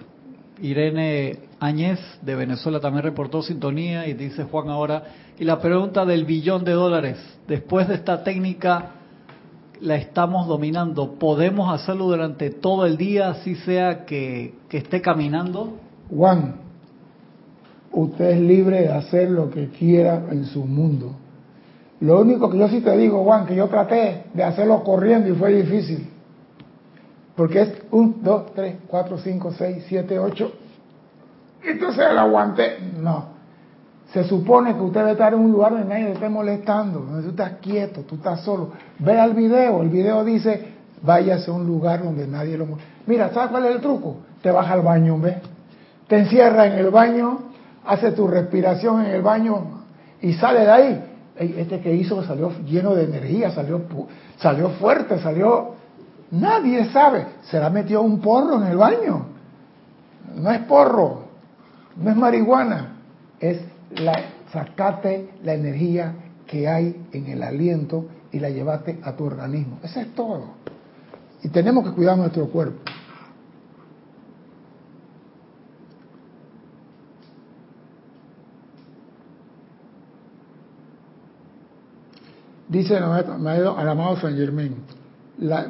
Irene Áñez de Venezuela también reportó sintonía y dice Juan ahora, y la pregunta del billón de dólares, después de esta técnica la estamos dominando, ¿podemos hacerlo durante todo el día, así sea que, que esté caminando? Juan, usted es libre de hacer lo que quiera en su mundo. Lo único que yo sí te digo, Juan, que yo traté de hacerlo corriendo y fue difícil. Porque es 1, 2, 3, 4, 5, 6, 7, 8. Entonces lo aguanté. No. Se supone que usted debe estar en un lugar donde nadie le esté molestando, donde tú estás quieto, tú estás solo. Vea el video. El video dice, váyase a un lugar donde nadie lo moleste. Mira, ¿sabes cuál es el truco? Te vas al baño, ¿ves? Te encierra en el baño, hace tu respiración en el baño y sale de ahí. Este que hizo salió lleno de energía, salió, salió fuerte, salió Nadie sabe. ¿Será metió un porro en el baño? No es porro, no es marihuana, es la, sacate la energía que hay en el aliento y la llevaste a tu organismo. Eso es todo. Y tenemos que cuidar nuestro cuerpo. Dice el amado San Germain,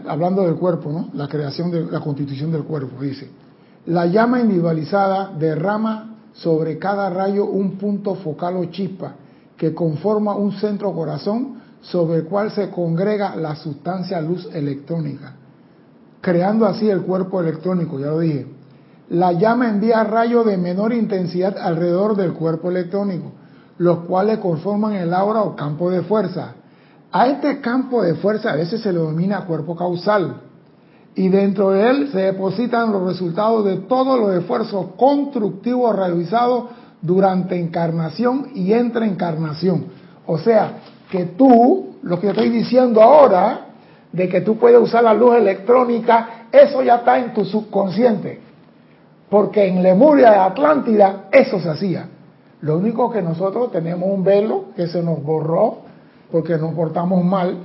hablando del cuerpo, ¿no? la creación de la constitución del cuerpo, dice, la llama individualizada derrama sobre cada rayo un punto focal o chispa que conforma un centro corazón sobre el cual se congrega la sustancia luz electrónica, creando así el cuerpo electrónico, ya lo dije. La llama envía rayos de menor intensidad alrededor del cuerpo electrónico, los cuales conforman el aura o campo de fuerza, a este campo de fuerza a veces se le denomina cuerpo causal y dentro de él se depositan los resultados de todos los esfuerzos constructivos realizados durante encarnación y entre encarnación. O sea, que tú, lo que estoy diciendo ahora, de que tú puedes usar la luz electrónica, eso ya está en tu subconsciente. Porque en Lemuria de Atlántida eso se hacía. Lo único que nosotros tenemos un velo que se nos borró porque nos portamos mal,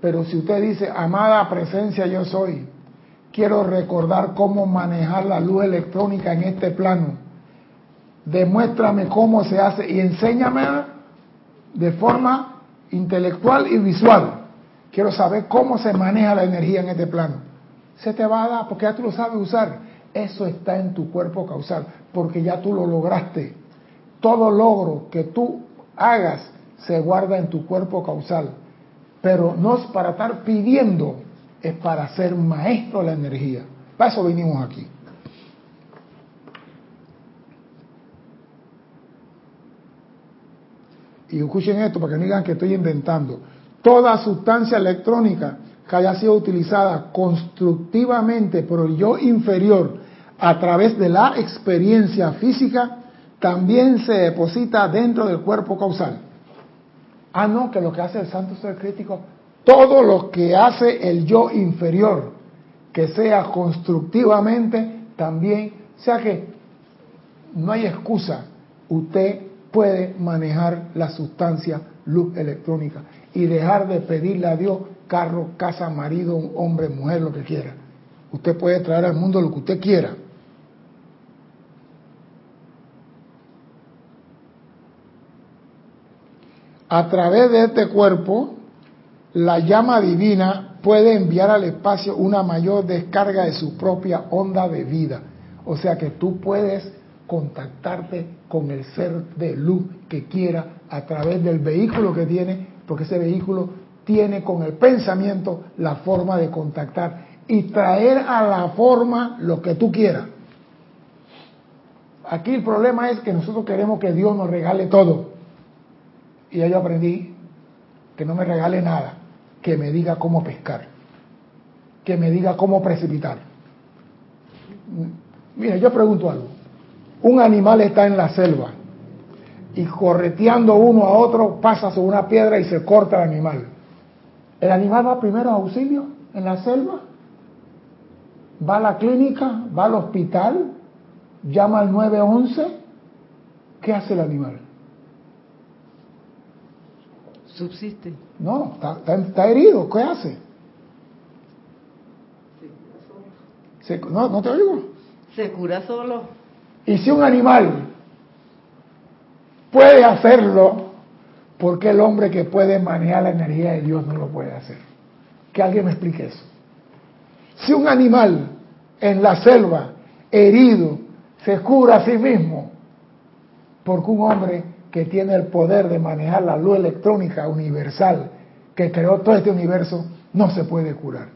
pero si usted dice, amada presencia yo soy, quiero recordar cómo manejar la luz electrónica en este plano, demuéstrame cómo se hace y enséñame de forma intelectual y visual. Quiero saber cómo se maneja la energía en este plano. Se te va a dar porque ya tú lo sabes usar. Eso está en tu cuerpo causal, porque ya tú lo lograste. Todo logro que tú hagas se guarda en tu cuerpo causal. Pero no es para estar pidiendo, es para ser maestro de la energía. Para eso vinimos aquí. Y escuchen esto para que no digan que estoy inventando. Toda sustancia electrónica que haya sido utilizada constructivamente por el yo inferior a través de la experiencia física también se deposita dentro del cuerpo causal. Ah, no, que lo que hace el santo ser crítico, todo lo que hace el yo inferior, que sea constructivamente, también, o sea que no hay excusa, usted puede manejar la sustancia luz electrónica y dejar de pedirle a Dios carro, casa, marido, hombre, mujer, lo que quiera. Usted puede traer al mundo lo que usted quiera. A través de este cuerpo, la llama divina puede enviar al espacio una mayor descarga de su propia onda de vida. O sea que tú puedes contactarte con el ser de luz que quiera a través del vehículo que tiene, porque ese vehículo tiene con el pensamiento la forma de contactar y traer a la forma lo que tú quieras. Aquí el problema es que nosotros queremos que Dios nos regale todo. Y ya yo aprendí que no me regale nada, que me diga cómo pescar, que me diga cómo precipitar. Mira, yo pregunto algo. Un animal está en la selva y correteando uno a otro pasa sobre una piedra y se corta el animal. ¿El animal va primero a auxilio en la selva? ¿Va a la clínica? ¿Va al hospital? ¿Llama al 911? ¿Qué hace el animal? Subsiste. No, está, herido. ¿Qué hace? Se, no, no te oigo. Se cura solo. Y si un animal puede hacerlo, ¿por qué el hombre que puede manejar la energía de Dios no lo puede hacer? Que alguien me explique eso. Si un animal en la selva, herido, se cura a sí mismo, porque un hombre que tiene el poder de manejar la luz electrónica universal que creó todo este universo, no se puede curar.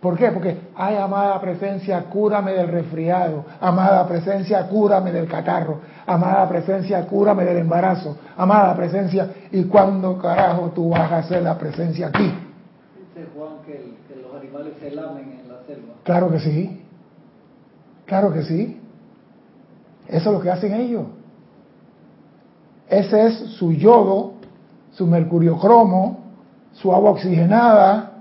¿Por qué? Porque, ay, amada presencia, cúrame del resfriado, amada presencia, cúrame del catarro, amada presencia, cúrame del embarazo, amada presencia, ¿y cuándo carajo tú vas a hacer la presencia aquí? Dice Juan que, los animales se lamen en la selva. Claro que sí, claro que sí. Eso es lo que hacen ellos. Ese es su yodo, su mercurio cromo, su agua oxigenada.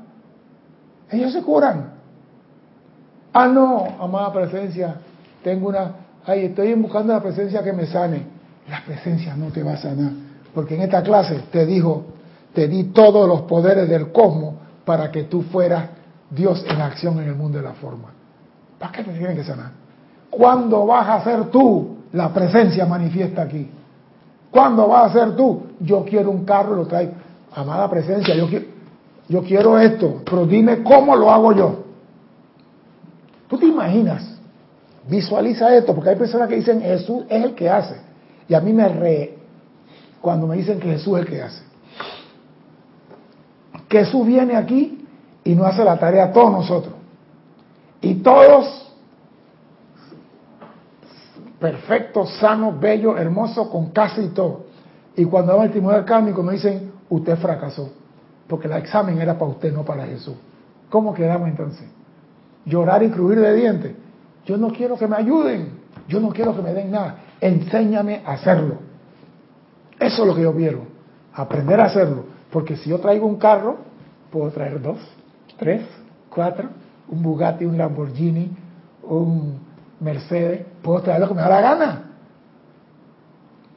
Ellos se curan. Ah, no, amada presencia, tengo una, ay, estoy buscando la presencia que me sane. La presencia no te va a sanar, porque en esta clase te dijo, te di todos los poderes del cosmos para que tú fueras Dios en acción en el mundo de la forma. ¿Para qué te tienen que sanar? ¿Cuándo vas a ser tú la presencia manifiesta aquí? ¿Cuándo vas a ser tú? Yo quiero un carro, lo traigo. Amada presencia, yo quiero, esto, pero dime cómo lo hago yo. ¿Tú te imaginas? Visualiza esto, porque hay personas que dicen Jesús es el que hace. Y a mí me re cuando me dicen que Jesús es el que hace. Jesús viene aquí y no hace la tarea a todos nosotros. Y todos perfecto, sano, bello, hermoso, con casa y todo. Y cuando va el tribunal kármico me dicen, usted fracasó, porque el examen era para usted, no para Jesús. ¿Cómo quedamos entonces? Llorar y crujir de dientes. Yo no quiero que me ayuden, yo no quiero que me den nada. Enséñame a hacerlo. Eso es lo que yo quiero, aprender a hacerlo. Porque si yo traigo un carro, puedo traer dos, tres, cuatro, un Bugatti, un Lamborghini, un Mercedes, puedo traer lo que me da la gana.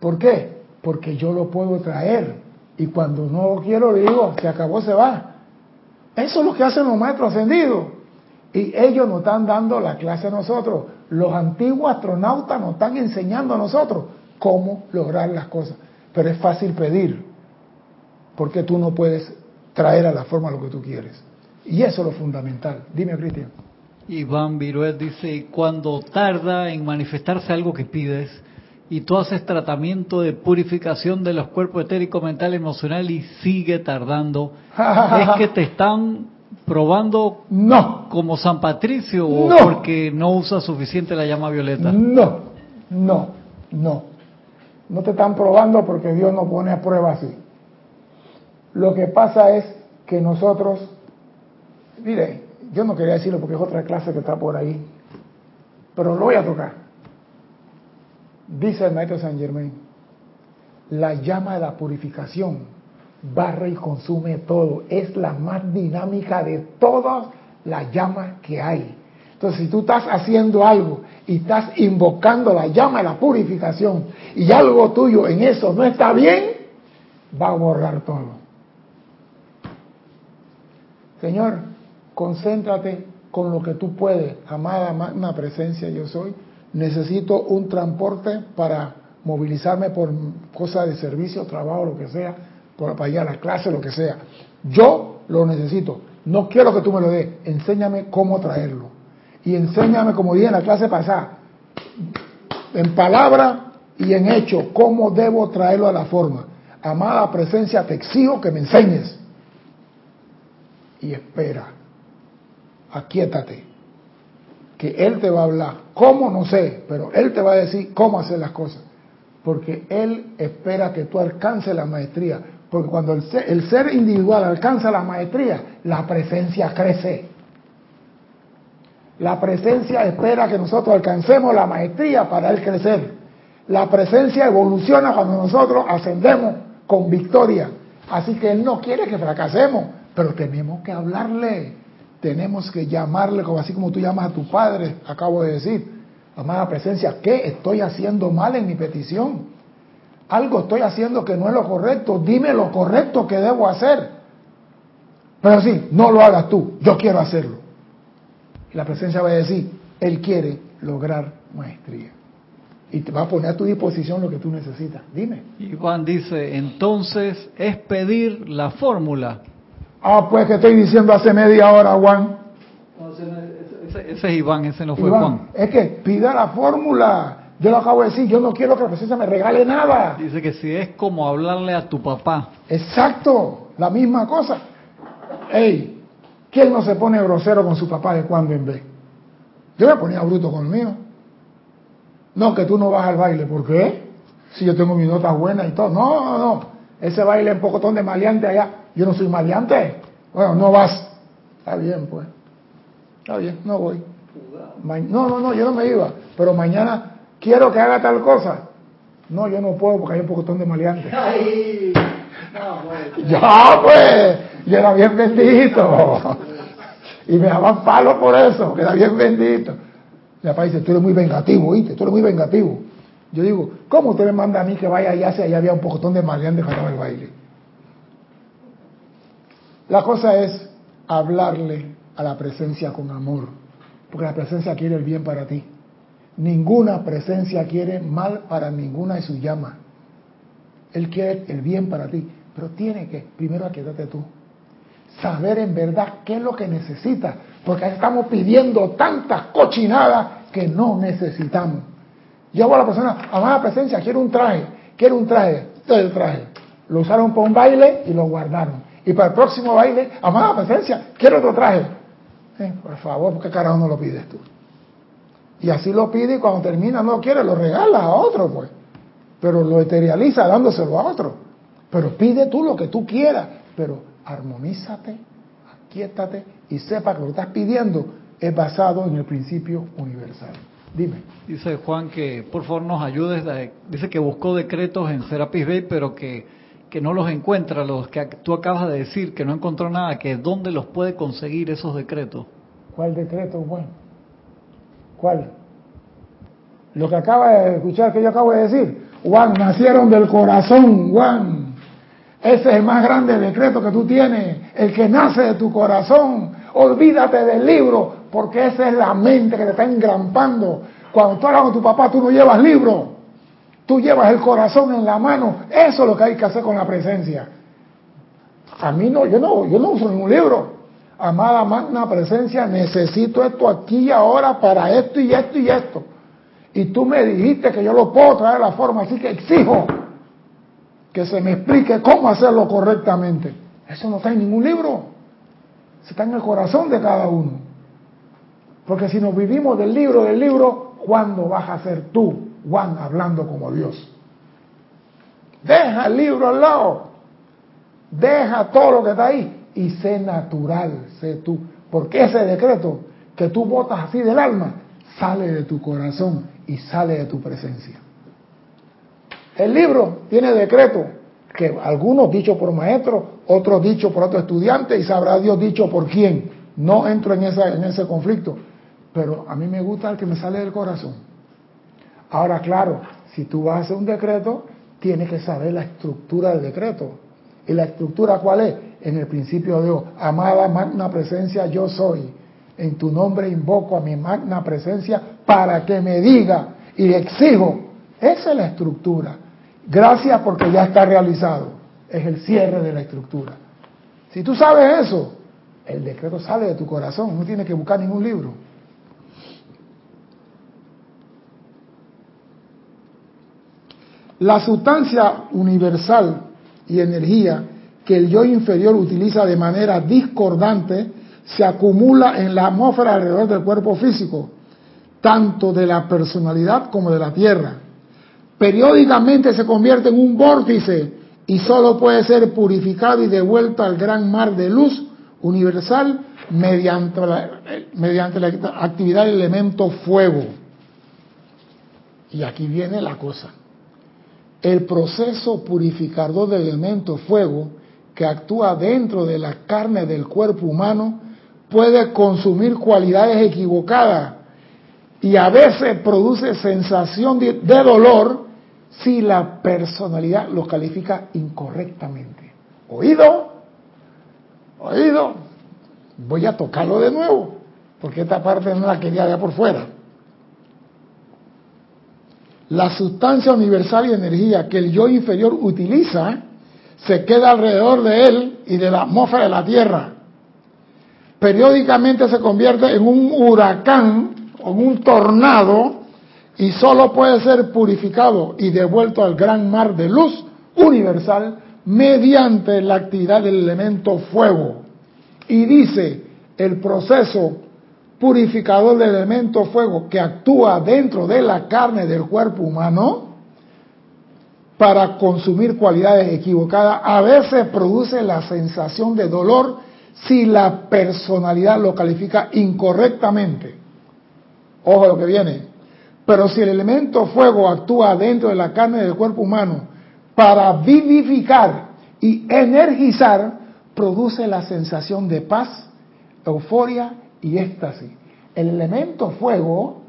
¿Por qué? Porque yo lo puedo traer. Y cuando no lo quiero, le digo, se acabó, se va. Eso es lo que hacen los maestros ascendidos. Y ellos nos están dando la clase a nosotros. Los antiguos astronautas nos están enseñando a nosotros cómo lograr las cosas. Pero es fácil pedir, porque tú no puedes traer a la forma lo que tú quieres. Y eso es lo fundamental. Dime, Cristian. Iván Viruel dice, cuando tarda en manifestarse algo que pides y tú haces tratamiento de purificación de los cuerpos etérico, mental, emocional y sigue tardando, (laughs) ¿es que te están probando no. como San Patricio o porque no usa suficiente la llama violeta? No, no, no. No te están probando porque Dios no pone a prueba así. Lo que pasa es que nosotros, mire, yo no quería decirlo porque es otra clase que está por ahí, pero lo voy a tocar. Dice el maestro San Germain, la llama de la purificación barre y consume todo, es la más dinámica de todas las llamas que hay. Entonces, si tú estás haciendo algo y estás invocando la llama de la purificación y algo tuyo en eso no está bien, va a borrar todo. Señor, concéntrate con lo que tú puedes. Amada magna presencia yo soy. Necesito un transporte para movilizarme por cosas de servicio, trabajo, lo que sea, para ir a la clase, lo que sea. Yo lo necesito. No quiero que tú me lo des. Enséñame cómo traerlo y enséñame, como dije en la clase pasada, en palabra y en hecho, cómo debo traerlo a la forma. Amada presencia, te exijo que me enseñes. Y espera, aquíétate, que Él te va a hablar. ¿Cómo? No sé, pero Él te va a decir cómo hacer las cosas. Porque Él espera que tú alcances la maestría. Porque cuando el ser, el ser individual alcanza la maestría, la presencia crece. La presencia espera que nosotros alcancemos la maestría para él crecer. La presencia evoluciona cuando nosotros ascendemos con victoria. Así que él no quiere que fracasemos, pero tenemos que hablarle, tenemos que llamarle, como así como tú llamas a tu padre, acabo de decir. Amada presencia, ¿qué estoy haciendo mal en mi petición? Algo estoy haciendo que no es lo correcto, dime lo correcto que debo hacer. Pero sí, no lo hagas tú, yo quiero hacerlo la presencia va a decir, Él quiere lograr maestría. Y te va a poner a tu disposición lo que tú necesitas. Dime. Y Juan dice, entonces es pedir la fórmula. Ah, pues que estoy diciendo hace media hora, Juan. ese, es Iván, ese no fue Juan. Es que pida la fórmula. Yo lo acabo de decir, yo no quiero que la presencia me regale nada. Dice que si es como hablarle a tu papá. Exacto, la misma cosa. Ey, ¿Quién no se pone grosero con su papá de cuando en vez? Yo me ponía bruto con el mío. No, que tú no vas al baile. ¿Por qué? Si yo tengo mis notas buenas y todo. No, no, no. Ese baile es un pocotón de maleante allá. Yo no soy maleante. Bueno, no vas. Está bien, pues. Está bien, no voy. No, no, no, yo no me iba. Pero mañana quiero que haga tal cosa. No, yo no puedo porque hay un pocotón de maleante. Ya, pues yo era bien bendito. Y me daban palo por eso, que era bien bendito. Mi papá dice, tú eres muy vengativo, ¿oíste? Tú eres muy vengativo. Yo digo, ¿cómo usted me manda a mí que vaya allá si allá había un pocotón de maleantes que el baile? La cosa es hablarle a la presencia con amor, porque la presencia quiere el bien para ti. Ninguna presencia quiere mal para ninguna de sus llamas. Él quiere el bien para ti, pero tiene que primero aquedarte tú saber en verdad qué es lo que necesita, porque estamos pidiendo tantas cochinadas que no necesitamos. Yo a la persona, amada presencia, quiero un traje, quiero un traje, el traje. Lo usaron para un baile y lo guardaron. Y para el próximo baile, amada presencia, quiero otro traje. Eh, por favor, ¿por qué carajo no lo pides tú? Y así lo pide y cuando termina no lo quiere, lo regala a otro, pues. Pero lo eterializa dándoselo a otro. Pero pide tú lo que tú quieras, pero armonízate, aquietate y sepa que lo que estás pidiendo es basado en el principio universal. Dime. Dice Juan que por favor nos ayudes. dice que buscó decretos en Serapis Bay, pero que, que no los encuentra, los que tú acabas de decir, que no encontró nada, que dónde los puede conseguir esos decretos. ¿Cuál decreto, Juan? ¿Cuál? Lo que acaba de escuchar que yo acabo de decir. Juan, nacieron del corazón, Juan. Ese es el más grande decreto que tú tienes, el que nace de tu corazón. Olvídate del libro, porque esa es la mente que te está engrampando. Cuando tú hablas con tu papá, tú no llevas libro, tú llevas el corazón en la mano. Eso es lo que hay que hacer con la presencia. A mí no, yo no, yo no uso ningún libro. Amada magna presencia, necesito esto aquí y ahora para esto y esto y esto. Y tú me dijiste que yo lo puedo traer la forma, así que exijo que se me explique cómo hacerlo correctamente. Eso no está en ningún libro. Se está en el corazón de cada uno. Porque si nos vivimos del libro del libro, ¿cuándo vas a ser tú, Juan, hablando como Dios? Deja el libro al lado. Deja todo lo que está ahí y sé natural, sé tú. Porque ese decreto que tú botas así del alma sale de tu corazón y sale de tu presencia. El libro tiene decreto que algunos dichos por maestro, otros dichos por otro estudiante y sabrá Dios dicho por quién. No entro en, esa, en ese conflicto, pero a mí me gusta el que me sale del corazón. Ahora, claro, si tú vas a hacer un decreto, tienes que saber la estructura del decreto. ¿Y la estructura cuál es? En el principio de Dios, amada magna presencia yo soy. En tu nombre invoco a mi magna presencia para que me diga y exijo. Esa es la estructura. Gracias porque ya está realizado. Es el cierre de la estructura. Si tú sabes eso, el decreto sale de tu corazón, no tienes que buscar ningún libro. La sustancia universal y energía que el yo inferior utiliza de manera discordante se acumula en la atmósfera alrededor del cuerpo físico, tanto de la personalidad como de la Tierra. Periódicamente se convierte en un vórtice y solo puede ser purificado y devuelto al gran mar de luz universal mediante la, mediante la actividad del elemento fuego. Y aquí viene la cosa. El proceso purificador del elemento fuego que actúa dentro de la carne del cuerpo humano puede consumir cualidades equivocadas y a veces produce sensación de, dolor si la personalidad lo califica incorrectamente. ¿Oído? ¿Oído? Voy a tocarlo de nuevo, porque esta parte no la quería ver por fuera. La sustancia universal y energía que el yo inferior utiliza se queda alrededor de él y de la atmósfera de la Tierra periódicamente se convierte en un huracán o un tornado y solo puede ser purificado y devuelto al gran mar de luz universal mediante la actividad del elemento fuego. Y dice, el proceso purificador del elemento fuego que actúa dentro de la carne del cuerpo humano para consumir cualidades equivocadas, a veces produce la sensación de dolor si la personalidad lo califica incorrectamente. Ojo lo que viene. Pero si el elemento fuego actúa dentro de la carne del cuerpo humano para vivificar y energizar, produce la sensación de paz, euforia y éxtasis. El elemento fuego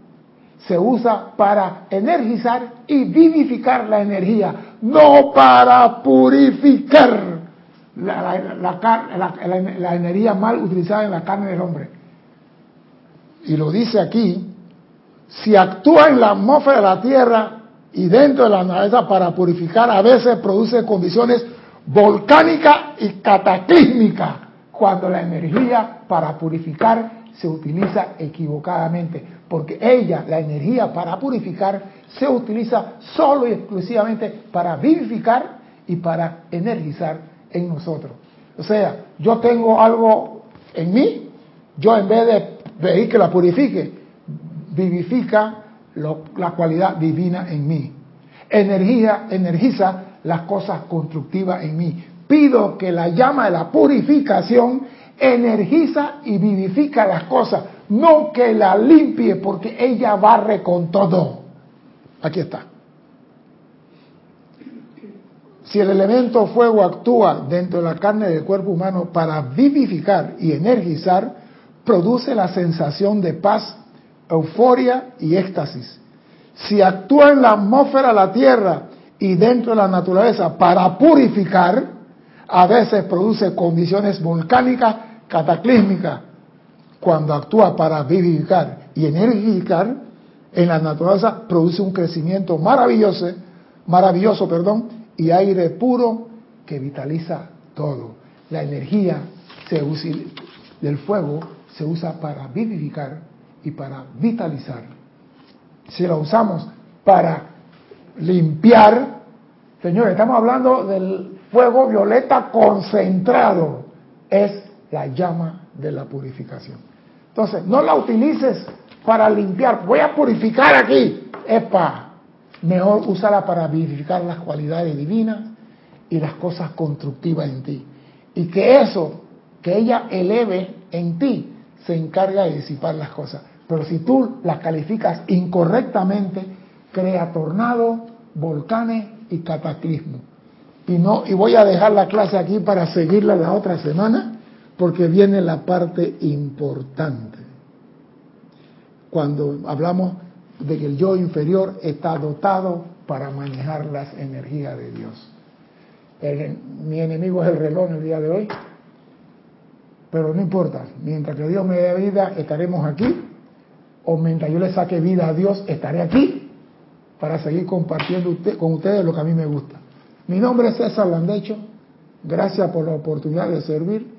se usa para energizar y vivificar la energía, no para purificar la, energía mal utilizada en la carne del hombre. Y lo dice aquí, si actúa en la atmósfera de la Tierra y dentro de la naturaleza para purificar, a veces produce condiciones volcánicas y cataclísmicas cuando la energía para purificar se utiliza equivocadamente, porque ella, la energía para purificar, se utiliza solo y exclusivamente para vivificar y para energizar en nosotros. O sea, yo tengo algo en mí, yo en vez de pedir que la purifique, vivifica la cualidad divina en mí. Energía, energiza las cosas constructivas en mí. Pido que la llama de la purificación energiza y vivifica las cosas, no que la limpie porque ella barre con todo. Aquí está. Si el elemento fuego actúa dentro de la carne del cuerpo humano para vivificar y energizar, produce la sensación de paz, euforia y éxtasis. Si actúa en la atmósfera la Tierra y dentro de la naturaleza para purificar, a veces produce condiciones volcánicas cataclísmicas cuando actúa para vivificar y energificar en la naturaleza produce un crecimiento maravilloso, maravilloso, perdón, y aire puro que vitaliza todo. La energía se del fuego se usa para vivificar y para vitalizar. Si la usamos para limpiar, señores, estamos hablando del fuego violeta concentrado, es la llama de la purificación. Entonces, no la utilices para limpiar, voy a purificar aquí, epa, mejor usarla para vivificar las cualidades divinas y las cosas constructivas en ti. Y que eso, que ella eleve en ti, se encarga de disipar las cosas. Pero si tú las calificas incorrectamente, crea tornado, volcanes y cataclismo. Y no y voy a dejar la clase aquí para seguirla la otra semana porque viene la parte importante. Cuando hablamos de que el yo inferior está dotado para manejar las energías de Dios. mi enemigo es el reloj en el día de hoy, pero no importa, mientras que Dios me dé vida, estaremos aquí, o mientras yo le saque vida a Dios, estaré aquí para seguir compartiendo con ustedes lo que a mí me gusta. Mi nombre es César Landecho, gracias por la oportunidad de servir